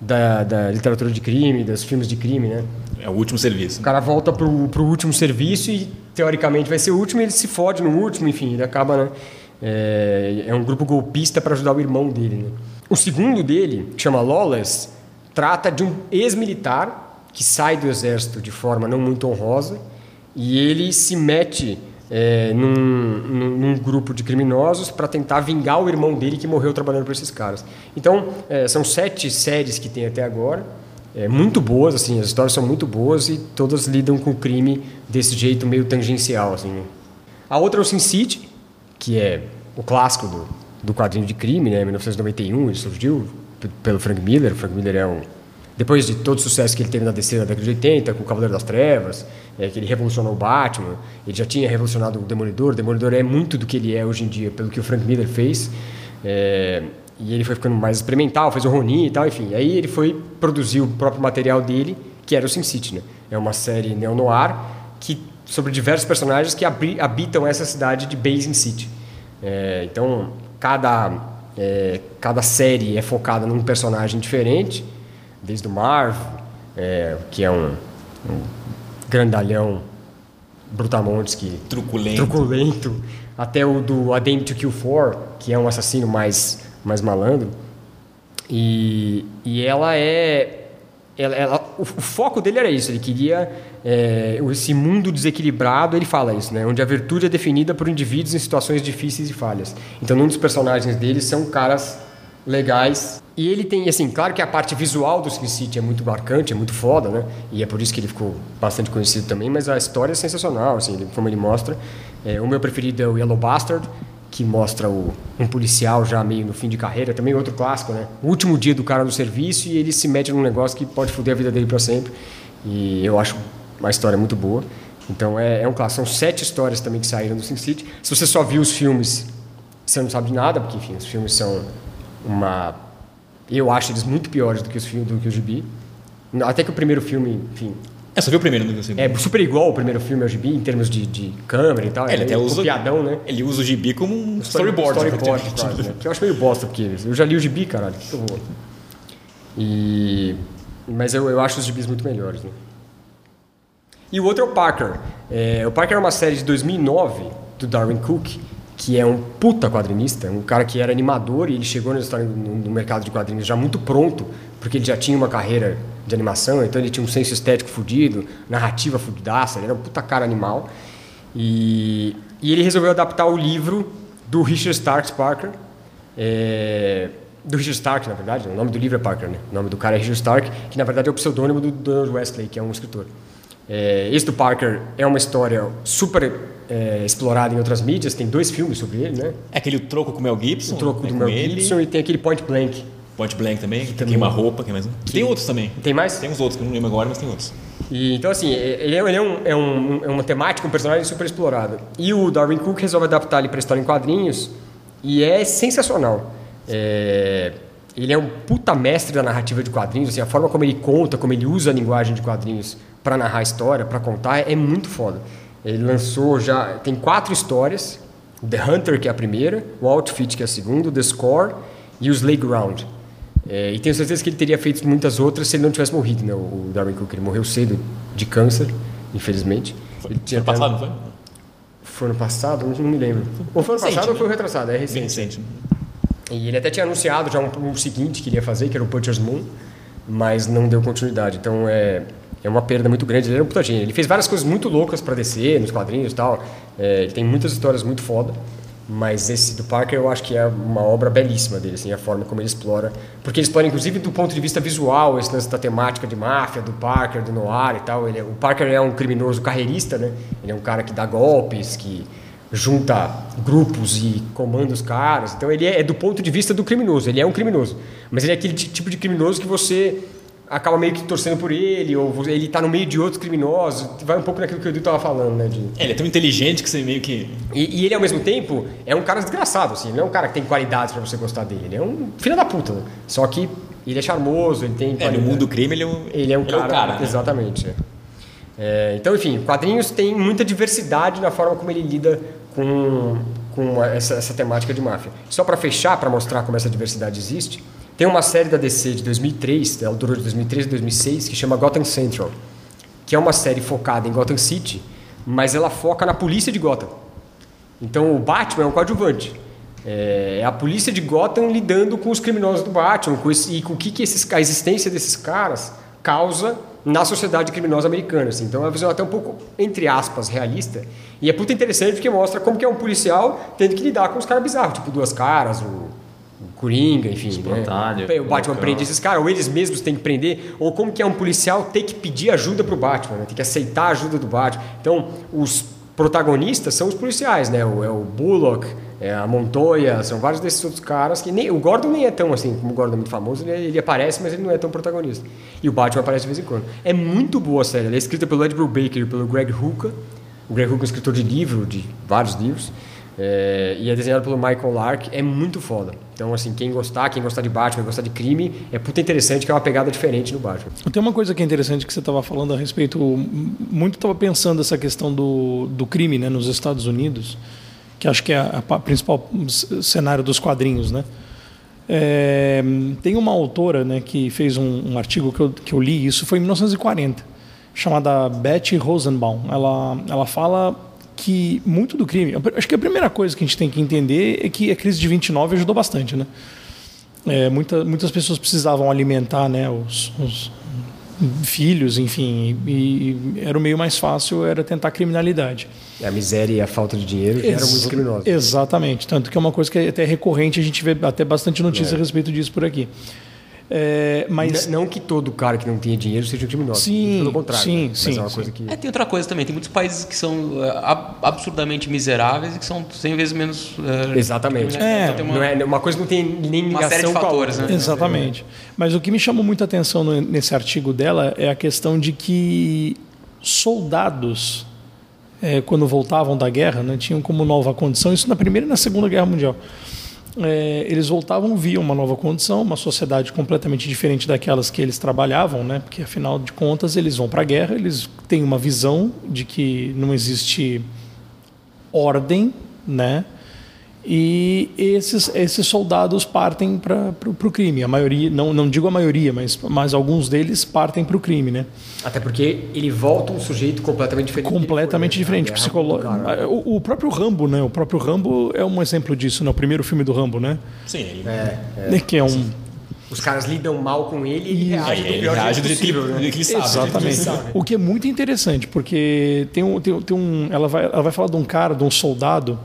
da, da literatura de crime, dos filmes de crime, né? É o último serviço. O cara volta pro, pro último serviço e teoricamente vai ser o último e ele se fode no último, enfim, ele acaba, né? É, é um grupo golpista para ajudar o irmão dele, né? O segundo dele, que chama Lawless, trata de um ex-militar que sai do exército de forma não muito honrosa e ele se mete é, num, num, num, grupo de criminosos para tentar vingar o irmão dele que morreu trabalhando para esses caras. Então, é, são sete séries que tem até agora, é, muito boas, assim, as histórias são muito boas e todas lidam com o crime desse jeito meio tangencial. Assim, né? A outra é o Sin City, que é o clássico do, do quadrinho de crime, né? 1991, ele surgiu pelo Frank Miller. O Frank Miller é um depois de todo o sucesso que ele teve na DC na década de 80, com o Cavaleiro das Trevas, é, que ele revolucionou o Batman, ele já tinha revolucionado o Demolidor. O Demolidor é muito do que ele é hoje em dia, pelo que o Frank Miller fez. É, e ele foi ficando mais experimental, fez o Ronin e tal, enfim. Aí ele foi produzir o próprio material dele, que era o Sin City. Né? É uma série neo-noir que, sobre diversos personagens que habitam essa cidade de Basin City. É, então, cada, é, cada série é focada num personagem diferente desde o Marv, é, que é um, um, grandalhão brutamontes que truculento. truculento, até o do A Dame to Kill For, que é um assassino mais mais malandro. E, e ela é ela, ela, o, o, foco dele era isso, ele queria é, esse mundo desequilibrado, ele fala isso, né? onde a virtude é definida por indivíduos em situações difíceis e falhas. Então, um dos personagens dele são caras legais. E ele tem, assim, claro que a parte visual do Sin City é muito marcante, é muito foda, né? E é por isso que ele ficou bastante conhecido também, mas a história é sensacional, assim, como ele mostra. É, o meu preferido é o Yellow Bastard, que mostra o, um policial já meio no fim de carreira, também outro clássico, né? O último dia do cara no serviço e ele se mete num negócio que pode foder a vida dele para sempre. E eu acho uma história muito boa. Então é, é um clássico. São sete histórias também que saíram do Sin City. Se você só viu os filmes, você não sabe de nada, porque, enfim, os filmes são uma eu acho eles muito piores do que os filmes do que o Gibi. Até que o primeiro filme enfim. É só viu o primeiro não viu o segundo. É super igual o primeiro filme ao Gibi em termos de, de câmera e tal é, ele é até usa copiadão, né? ele usa o Gibi como um storyboard storyboard quase, né? que eu acho meio bosta porque eu já li o Gibi caralho que vou e mas eu, eu acho os Gibis muito melhores né? e o outro é o Parker. É, o Parker é uma série de 2009 do Darwin Cook que é um puta quadrinista, um cara que era animador e ele chegou no, no mercado de quadrinhos já muito pronto, porque ele já tinha uma carreira de animação, então ele tinha um senso estético fudido, narrativa fudidaça, ele era um puta cara animal. E, e ele resolveu adaptar o livro do Richard Starks Parker é, do Richard Stark, na verdade. O nome do livro é Parker, né? O nome do cara é Richard Stark, que na verdade é o pseudônimo do Donald Wesley, que é um escritor. É, esse do Parker é uma história super é, explorada em outras mídias. Tem dois filmes sobre ele, né? É aquele Troco com o Mel Gibson. O Troco é do Mel. Gibson e tem aquele Point Blank. Point Blank também, que também- queima roupa, que mais um. Tem outros também. Tem mais? Tem uns outros que eu não lembro agora, mas tem outros. E, então, assim, ele é, ele é, um, é, um, é uma temática, um personagem super explorado. E o Darwin Cook resolve adaptar ele para história em quadrinhos e é sensacional. É, ele é um puta mestre da narrativa de quadrinhos, assim, a forma como ele conta, como ele usa a linguagem de quadrinhos para narrar a história, para contar, é muito foda. Ele lançou já, tem quatro histórias, The Hunter, que é a primeira, o Outfit, que é a segunda, The Score e o Slay Ground. É, e tenho certeza que ele teria feito muitas outras se ele não tivesse morrido, né? O Darwin Cook ele morreu cedo de câncer, infelizmente. Foi Ele tinha ano até- passado, foi? Foi ano passado? Não me lembro. Ou foi ano Recente, passado ou né? foi retrasado? É recente. recente. E ele até tinha anunciado já um, um seguinte que ele ia fazer, que era o Butcher's Moon, mas não deu continuidade. Então é, é uma perda muito grande. Ele era um puta gênio. Ele fez várias coisas muito loucas para descer nos quadrinhos e tal. É, ele tem muitas histórias muito foda. Mas esse do Parker eu acho que é uma obra belíssima dele, assim, a forma como ele explora. Porque ele explora, inclusive, do ponto de vista visual, esse lance da temática de máfia, do Parker, do Noir e tal. Ele é- o Parker é um criminoso carreirista, né? Ele é um cara que dá golpes, que junta grupos e comanda os caras. Então ele é, é do ponto de vista do criminoso, ele é um criminoso. Mas ele é aquele ti- tipo de criminoso que você acaba meio que torcendo por ele, ou ele está no meio de outros criminosos. Vai um pouco naquilo que o Edu estava falando, né? De, É, ele é tão inteligente que você meio que. e, e ele, ao mesmo tempo, é um cara desgraçado, assim. Ele não é um cara que tem qualidades pra você gostar dele. Ele é um filho da puta. né? Só que ele é charmoso, ele tem... É, no mundo do crime ele é um. Ele é um cara... o cara né? Exatamente. é. É, então, enfim, quadrinhos tem muita diversidade na forma como ele lida com, com essa, essa temática de máfia. Só para fechar, para mostrar como essa diversidade existe, tem uma série da DC de 2003, ela durou de 2003 a 2006, que chama Gotham Central, que é uma série focada em Gotham City, mas ela foca na polícia de Gotham. Então o Batman é um coadjuvante. É a polícia de Gotham lidando com os criminosos do Batman com esse- e com o que, que esses, a existência desses caras causa na sociedade criminosa americana. assim. Então é uma visão até um pouco, entre aspas, realista. E é puta interessante porque mostra como que é um policial tendo que lidar com os caras bizarros, tipo Duas Caras, o Coringa, enfim. Espantalho, né? O Batman prende esses caras, ou eles mesmos têm que prender, ou como que é um policial ter que pedir ajuda pro Batman, né? tem que aceitar a ajuda do Batman. Então, os protagonistas são os policiais, né? O, é o Bullock, é a Montoya, são vários desses outros caras que nem o Gordon nem é tão assim, como o Gordon é muito famoso, ele, ele aparece, mas ele não é tão protagonista. E o Batman aparece de vez em quando. É muito boa a série, ela é escrita pelo Ed Brubaker e pelo Greg Hooker. O Greg Hooker é um escritor de livro, de vários livros. É, e é desenhado pelo Michael Lark, é muito foda. Então, assim, quem gostar, quem gostar de Batman, gostar de crime, é puta interessante que é uma pegada diferente no Batman. Tem uma coisa que é interessante que você estava falando a respeito. Muito estava pensando essa questão do, do crime né, nos Estados Unidos, que acho que é a, principal cenário dos quadrinhos. Né? É, tem uma autora né, que fez um, um artigo que eu, que eu li, isso foi em 1940, chamada Betty Rosenbaum. Ela, ela fala que muito do crime. Acho que a primeira coisa que a gente tem que entender é que a crise de 29 ajudou bastante. Né? É, muita, muitas pessoas precisavam alimentar né, os, os filhos, enfim, e, e era o meio mais fácil era tentar criminalidade. A miséria e a falta de dinheiro Ex- muitos criminosos. Exatamente, tanto que é uma coisa que é até recorrente, a gente vê até bastante notícia É. a respeito disso por aqui. É, mas N- Não que todo cara que não tenha dinheiro seja um criminoso. Sim, Pelo contrário. sim, né? Mas sim, é uma sim. coisa que. É, tem outra coisa também. Tem muitos países que são é, ab- absurdamente miseráveis e que são 100 vezes menos. é, Exatamente. criminais. É, Então uma- Não é, uma coisa não tem nem uma ligação série de com a fatores, outra, né? Exatamente. Mas o que me chamou muita atenção no- nesse artigo dela é a questão de que soldados, é, quando voltavam da guerra, né, tinham como nova condição, isso na Primeira e na Segunda Guerra Mundial. É, eles voltavam via uma nova condição, uma sociedade completamente diferente daquelas que eles trabalhavam, né? Porque afinal de contas eles vão para a guerra, eles têm uma visão de que não existe ordem, né? E esses, esses soldados partem para o crime. A maioria, não, não digo a maioria, mas, mas alguns deles partem para o crime, né? Até porque ele volta um sujeito completamente diferente. Completamente foi, diferente. Psicolo... o. O, próprio Rambo, né? O próprio Rambo é um exemplo disso, né? O primeiro filme do Rambo, né? Sim, ele, É, Né, Que é um. Os caras lidam mal com ele e ele Isso. reage é, do ele pior reage jeito possível, do né? que sabe. Exatamente. sabe. O que é muito interessante, porque tem um, tem, tem um ela vai, ela vai falar de um cara, de um soldado,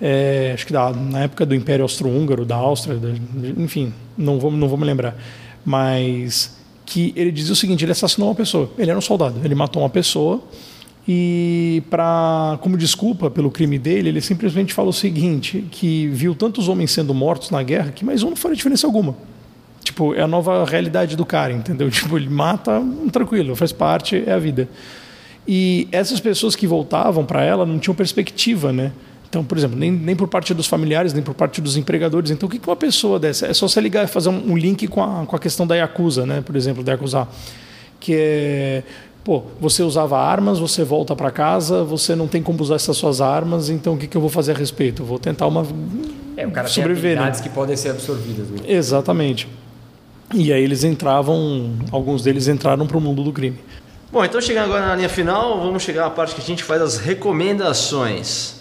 é, acho que da, na época do Império Austro-Húngaro, da Áustria, da, enfim, não vou, não vou me lembrar. Mas que ele dizia o seguinte: ele assassinou uma pessoa. Ele era um soldado. Ele matou uma pessoa e para como desculpa pelo crime dele, ele simplesmente falou o seguinte: que viu tantos homens sendo mortos na guerra que mais um não faria diferença alguma. Tipo, é a nova realidade do cara, entendeu? Tipo, ele mata, tranquilo, faz parte, é a vida. E essas pessoas que voltavam para ela não tinham perspectiva, né? Então, por exemplo, nem, nem por parte dos familiares, nem por parte dos empregadores. Então, o que, que uma pessoa dessa? É só você ligar e fazer um, um link com a, com a questão da Yakuza, né? Por exemplo, da Yakuza. Que é. Pô, você usava armas, você volta para casa, você não tem como usar essas suas armas, então o que, que eu vou fazer a respeito? Eu vou tentar uma. É, o cara sobreviver, tem habilidades né? que podem ser absorvidas. Né? Exatamente. E aí eles entravam, alguns deles entraram para o mundo do crime. Bom, então chegando agora na linha final, vamos chegar à parte que a gente faz as recomendações.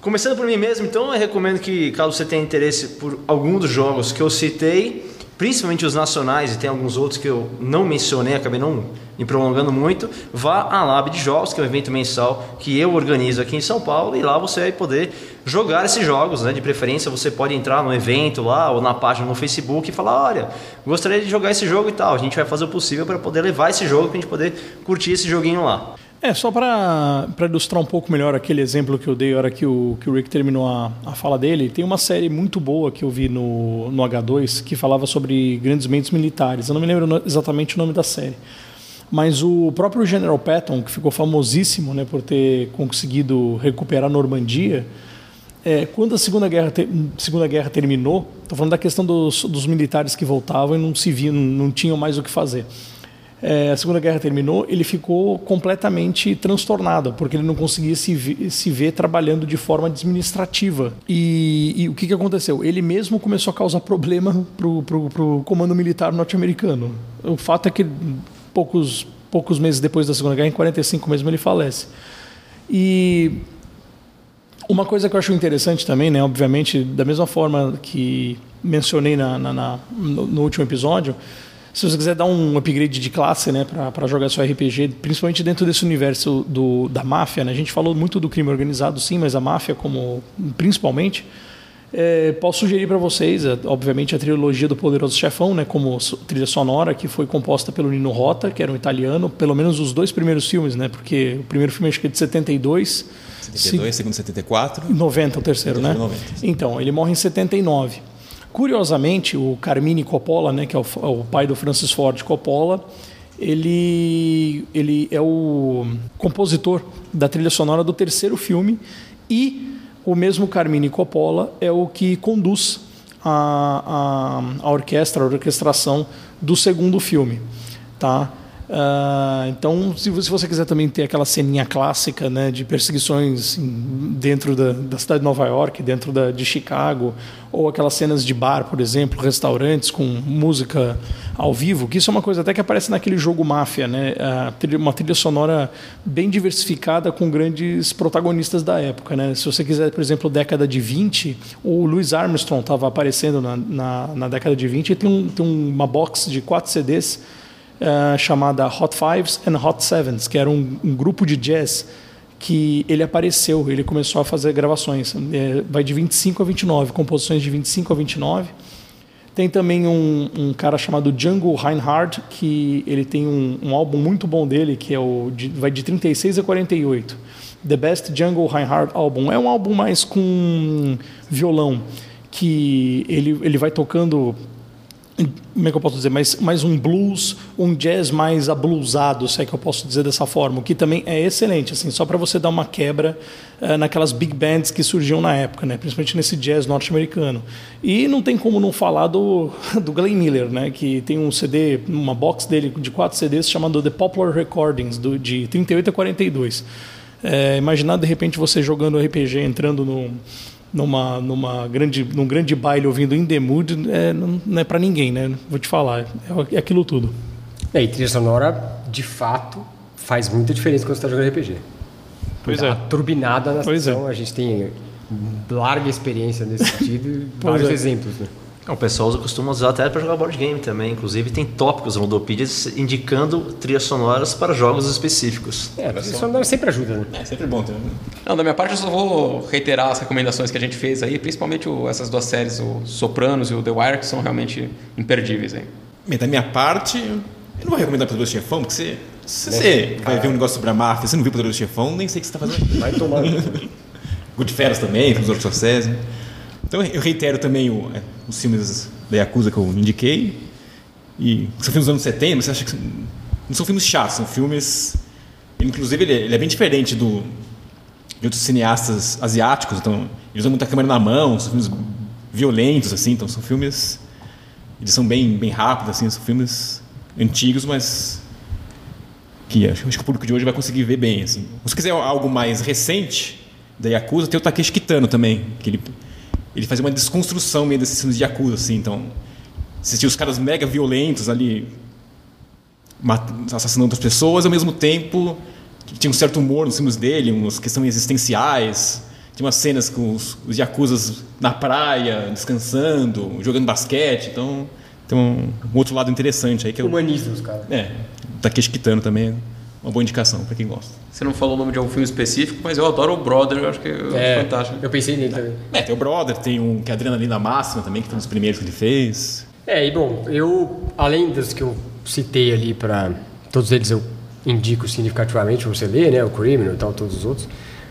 Começando por mim mesmo, então eu recomendo que, caso você tenha interesse por algum dos jogos que eu citei, principalmente os nacionais e tem alguns outros que eu não mencionei, acabei não me prolongando muito, vá à Lab de Jogos, que é um evento mensal que eu organizo aqui em São Paulo, e lá você vai poder jogar esses jogos, né? De preferência você pode entrar no evento lá ou na página no Facebook e falar, olha, gostaria de jogar esse jogo e tal. A gente vai fazer o possível para poder levar esse jogo para a gente poder curtir esse joguinho lá. É, só para ilustrar um pouco melhor aquele exemplo que eu dei na hora que o, que o Rick terminou a, a fala dele, tem uma série muito boa que eu vi no, no H2 que falava sobre grandes mentes militares. Eu não me lembro exatamente o nome da série. Mas o próprio General Patton, que ficou famosíssimo né, por ter conseguido recuperar a Normandia, é, quando a Segunda Guerra, te, Segunda Guerra terminou, estou falando da questão dos, dos militares que voltavam e não se viam, não, não tinham mais o que fazer é, a Segunda Guerra terminou, ele ficou completamente transtornado, porque ele não conseguia se ver, se ver trabalhando de forma administrativa. E, e, o que, que aconteceu? Ele mesmo começou a causar problema para o comando militar norte-americano. O fato é que poucos, poucos meses depois da Segunda Guerra, em 45 mesmo, ele falece. E uma coisa que eu acho interessante também, né, obviamente, da mesma forma que mencionei na, na, na no, no último episódio, se você quiser dar um upgrade de classe né, para jogar seu RPG, principalmente dentro desse universo do, da máfia, né, a gente falou muito do crime organizado, sim, mas a máfia como principalmente. É, posso sugerir para vocês, é, obviamente, a trilogia do Poderoso Chefão, né, como trilha sonora, que foi composta pelo Nino Rota, que era um italiano, pelo menos os dois primeiros filmes, né, porque o primeiro filme acho que é de 72. 72, se... segundo 74. 90 o terceiro, né? 90, então, ele morre em 79. Curiosamente, o Carmine Coppola, né, que é o, o pai do Francis Ford Coppola, ele, ele é o compositor da trilha sonora do terceiro filme e o mesmo Carmine Coppola é o que conduz a, a, a orquestra, a orquestração do segundo filme. Tá? Uh, então, se, você quiser também ter aquela ceninha clássica né, de perseguições dentro da, da, cidade de Nova York, dentro da, de Chicago, ou aquelas cenas de bar, por exemplo, restaurantes com música ao vivo, que isso é uma coisa até que aparece naquele jogo Máfia, né? Uma trilha sonora bem diversificada com grandes protagonistas da época. Né? Se você quiser, por exemplo, década de 20, o Louis Armstrong estava aparecendo na, na, na, década de 20 e tem, um, tem uma box de quatro CDs uh, chamada Hot Fives and Hot Sevens, que era um, um, grupo de jazz que ele apareceu, ele começou a fazer gravações. É, vai de 25 a 29, composições de 25 a 29. Tem também um, um cara chamado Django Reinhardt, que ele tem um, um, álbum muito bom dele, que é o de, vai de 36 a 48. The Best Django Reinhardt Album. É um álbum mais com violão, que ele, ele vai tocando como é que eu posso dizer, mais, mais um blues, um jazz mais ablusado, se é que eu posso dizer dessa forma, o que também é excelente, assim, só para você dar uma quebra uh, naquelas big bands que surgiam na época, né, principalmente nesse jazz norte-americano. E não tem como não falar do, do Glenn Miller, né, que tem um CD, uma box dele de quatro CDs chamado The Popular Recordings, do, de 38 a 42. É, imaginar de repente você jogando RPG, entrando no numa, numa grande, num grande baile ouvindo In The Mood é, não, não é para ninguém, né? Vou te falar, é, é aquilo tudo. É, e trilha sonora, de fato, faz muita diferença quando você está jogando RPG. Pois é. turbinada na pois é. a gente tem larga experiência nesse sentido e vários é. exemplos, né? O pessoal costuma usar até para jogar board game também. Inclusive tem tópicos no Ludopedia indicando trilhas sonoras para jogos específicos. É, a trilha sonora sempre ajuda, né? É sempre bom ter. Não, da minha parte eu só vou reiterar as recomendações que a gente fez aí, principalmente o, essas duas séries, o Sopranos e o The Wire, que são realmente imperdíveis aí. Bem, da minha parte, eu não vou recomendar Poderoso Chefão, porque você, se você vai ver um negócio sobre a máfia, você não viu Poderoso Chefão, nem sei o que você está fazendo. Vai tomar. Goodfellas também, filmes do Scorsese. Então eu reitero também o, é, os filmes da Yakuza que eu indiquei. E são filmes dos anos 70, mas você acha que não são filmes chatos, são filmes. Inclusive, ele é, ele é bem diferente do, de outros cineastas asiáticos. Então, eles usam muita câmera na mão, são filmes violentos, assim. Então, são filmes. Eles são bem, bem rápidos, assim, são filmes antigos, mas. que acho, acho que o público de hoje vai conseguir ver bem, assim. Se quiser algo mais recente da Yakuza, tem o Takeshi Kitano também, que ele ele fazia uma desconstrução meio desses filmes de Yakuza, assim, então assistia os caras mega violentos ali assassinando outras pessoas, ao mesmo tempo tinha um certo humor nos filmes dele, umas questões existenciais, tinha umas cenas com os, os Yakuzas na praia, descansando, jogando basquete, então tem um, um outro lado interessante aí que é Humaniza os caras. É, Takeshi Kitano também uma boa indicação para quem gosta. Você não falou o nome de algum filme específico, mas eu adoro o Brother, eu acho que é, é fantástico. Eu pensei nele também. É, tem o Brother, tem um que é Adrenalina Máxima também, que foi um dos primeiros que ele fez. É, e bom, eu, além das que eu citei ali para todos eles eu indico significativamente para você ler, né, o Criminal e tal, todos os outros,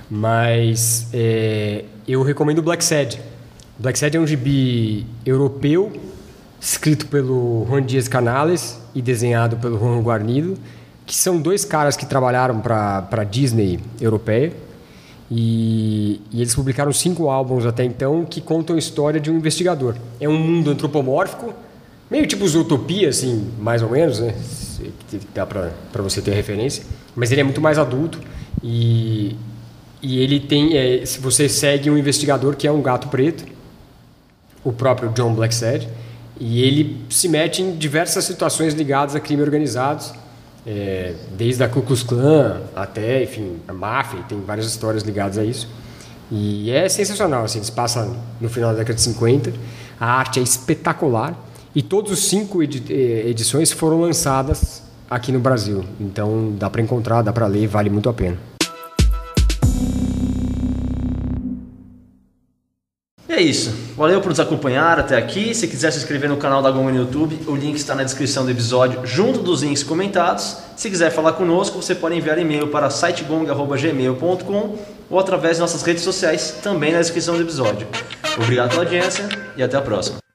mas é, eu recomendo o Black Sad. Black Sad é um gibi europeu, escrito pelo Juan Dias Canales e desenhado pelo Juan Guarnido, que são dois caras que trabalharam para a Disney europeia. E, e, eles publicaram cinco álbuns até então que contam a história de um investigador. É um mundo antropomórfico, meio tipo Zootopia, assim, mais ou menos, né? Dá para você ter referência. Mas ele é muito mais adulto e, e ele tem. É, se você segue um investigador que é um gato preto, o próprio John Blacksad, e ele se mete em diversas situações ligadas a crime organizados é, desde a Ku Klux Klan até, enfim, a máfia, tem várias histórias ligadas a isso. E é sensacional, assim, eles passam no final da década de 50, a arte é espetacular e todos os cinco edi eh, edições foram lançadas aqui no Brasil. Então dá para encontrar, dá para ler, vale muito a pena. é isso. Valeu por nos acompanhar até aqui. Se quiser se inscrever no canal da Goma no YouTube, o link está na descrição do episódio, junto dos links comentados. Se quiser falar conosco, você pode enviar e-mail para sitegong.gmail.com ou através de nossas redes sociais, também na descrição do episódio. Obrigado pela audiência e até a próxima.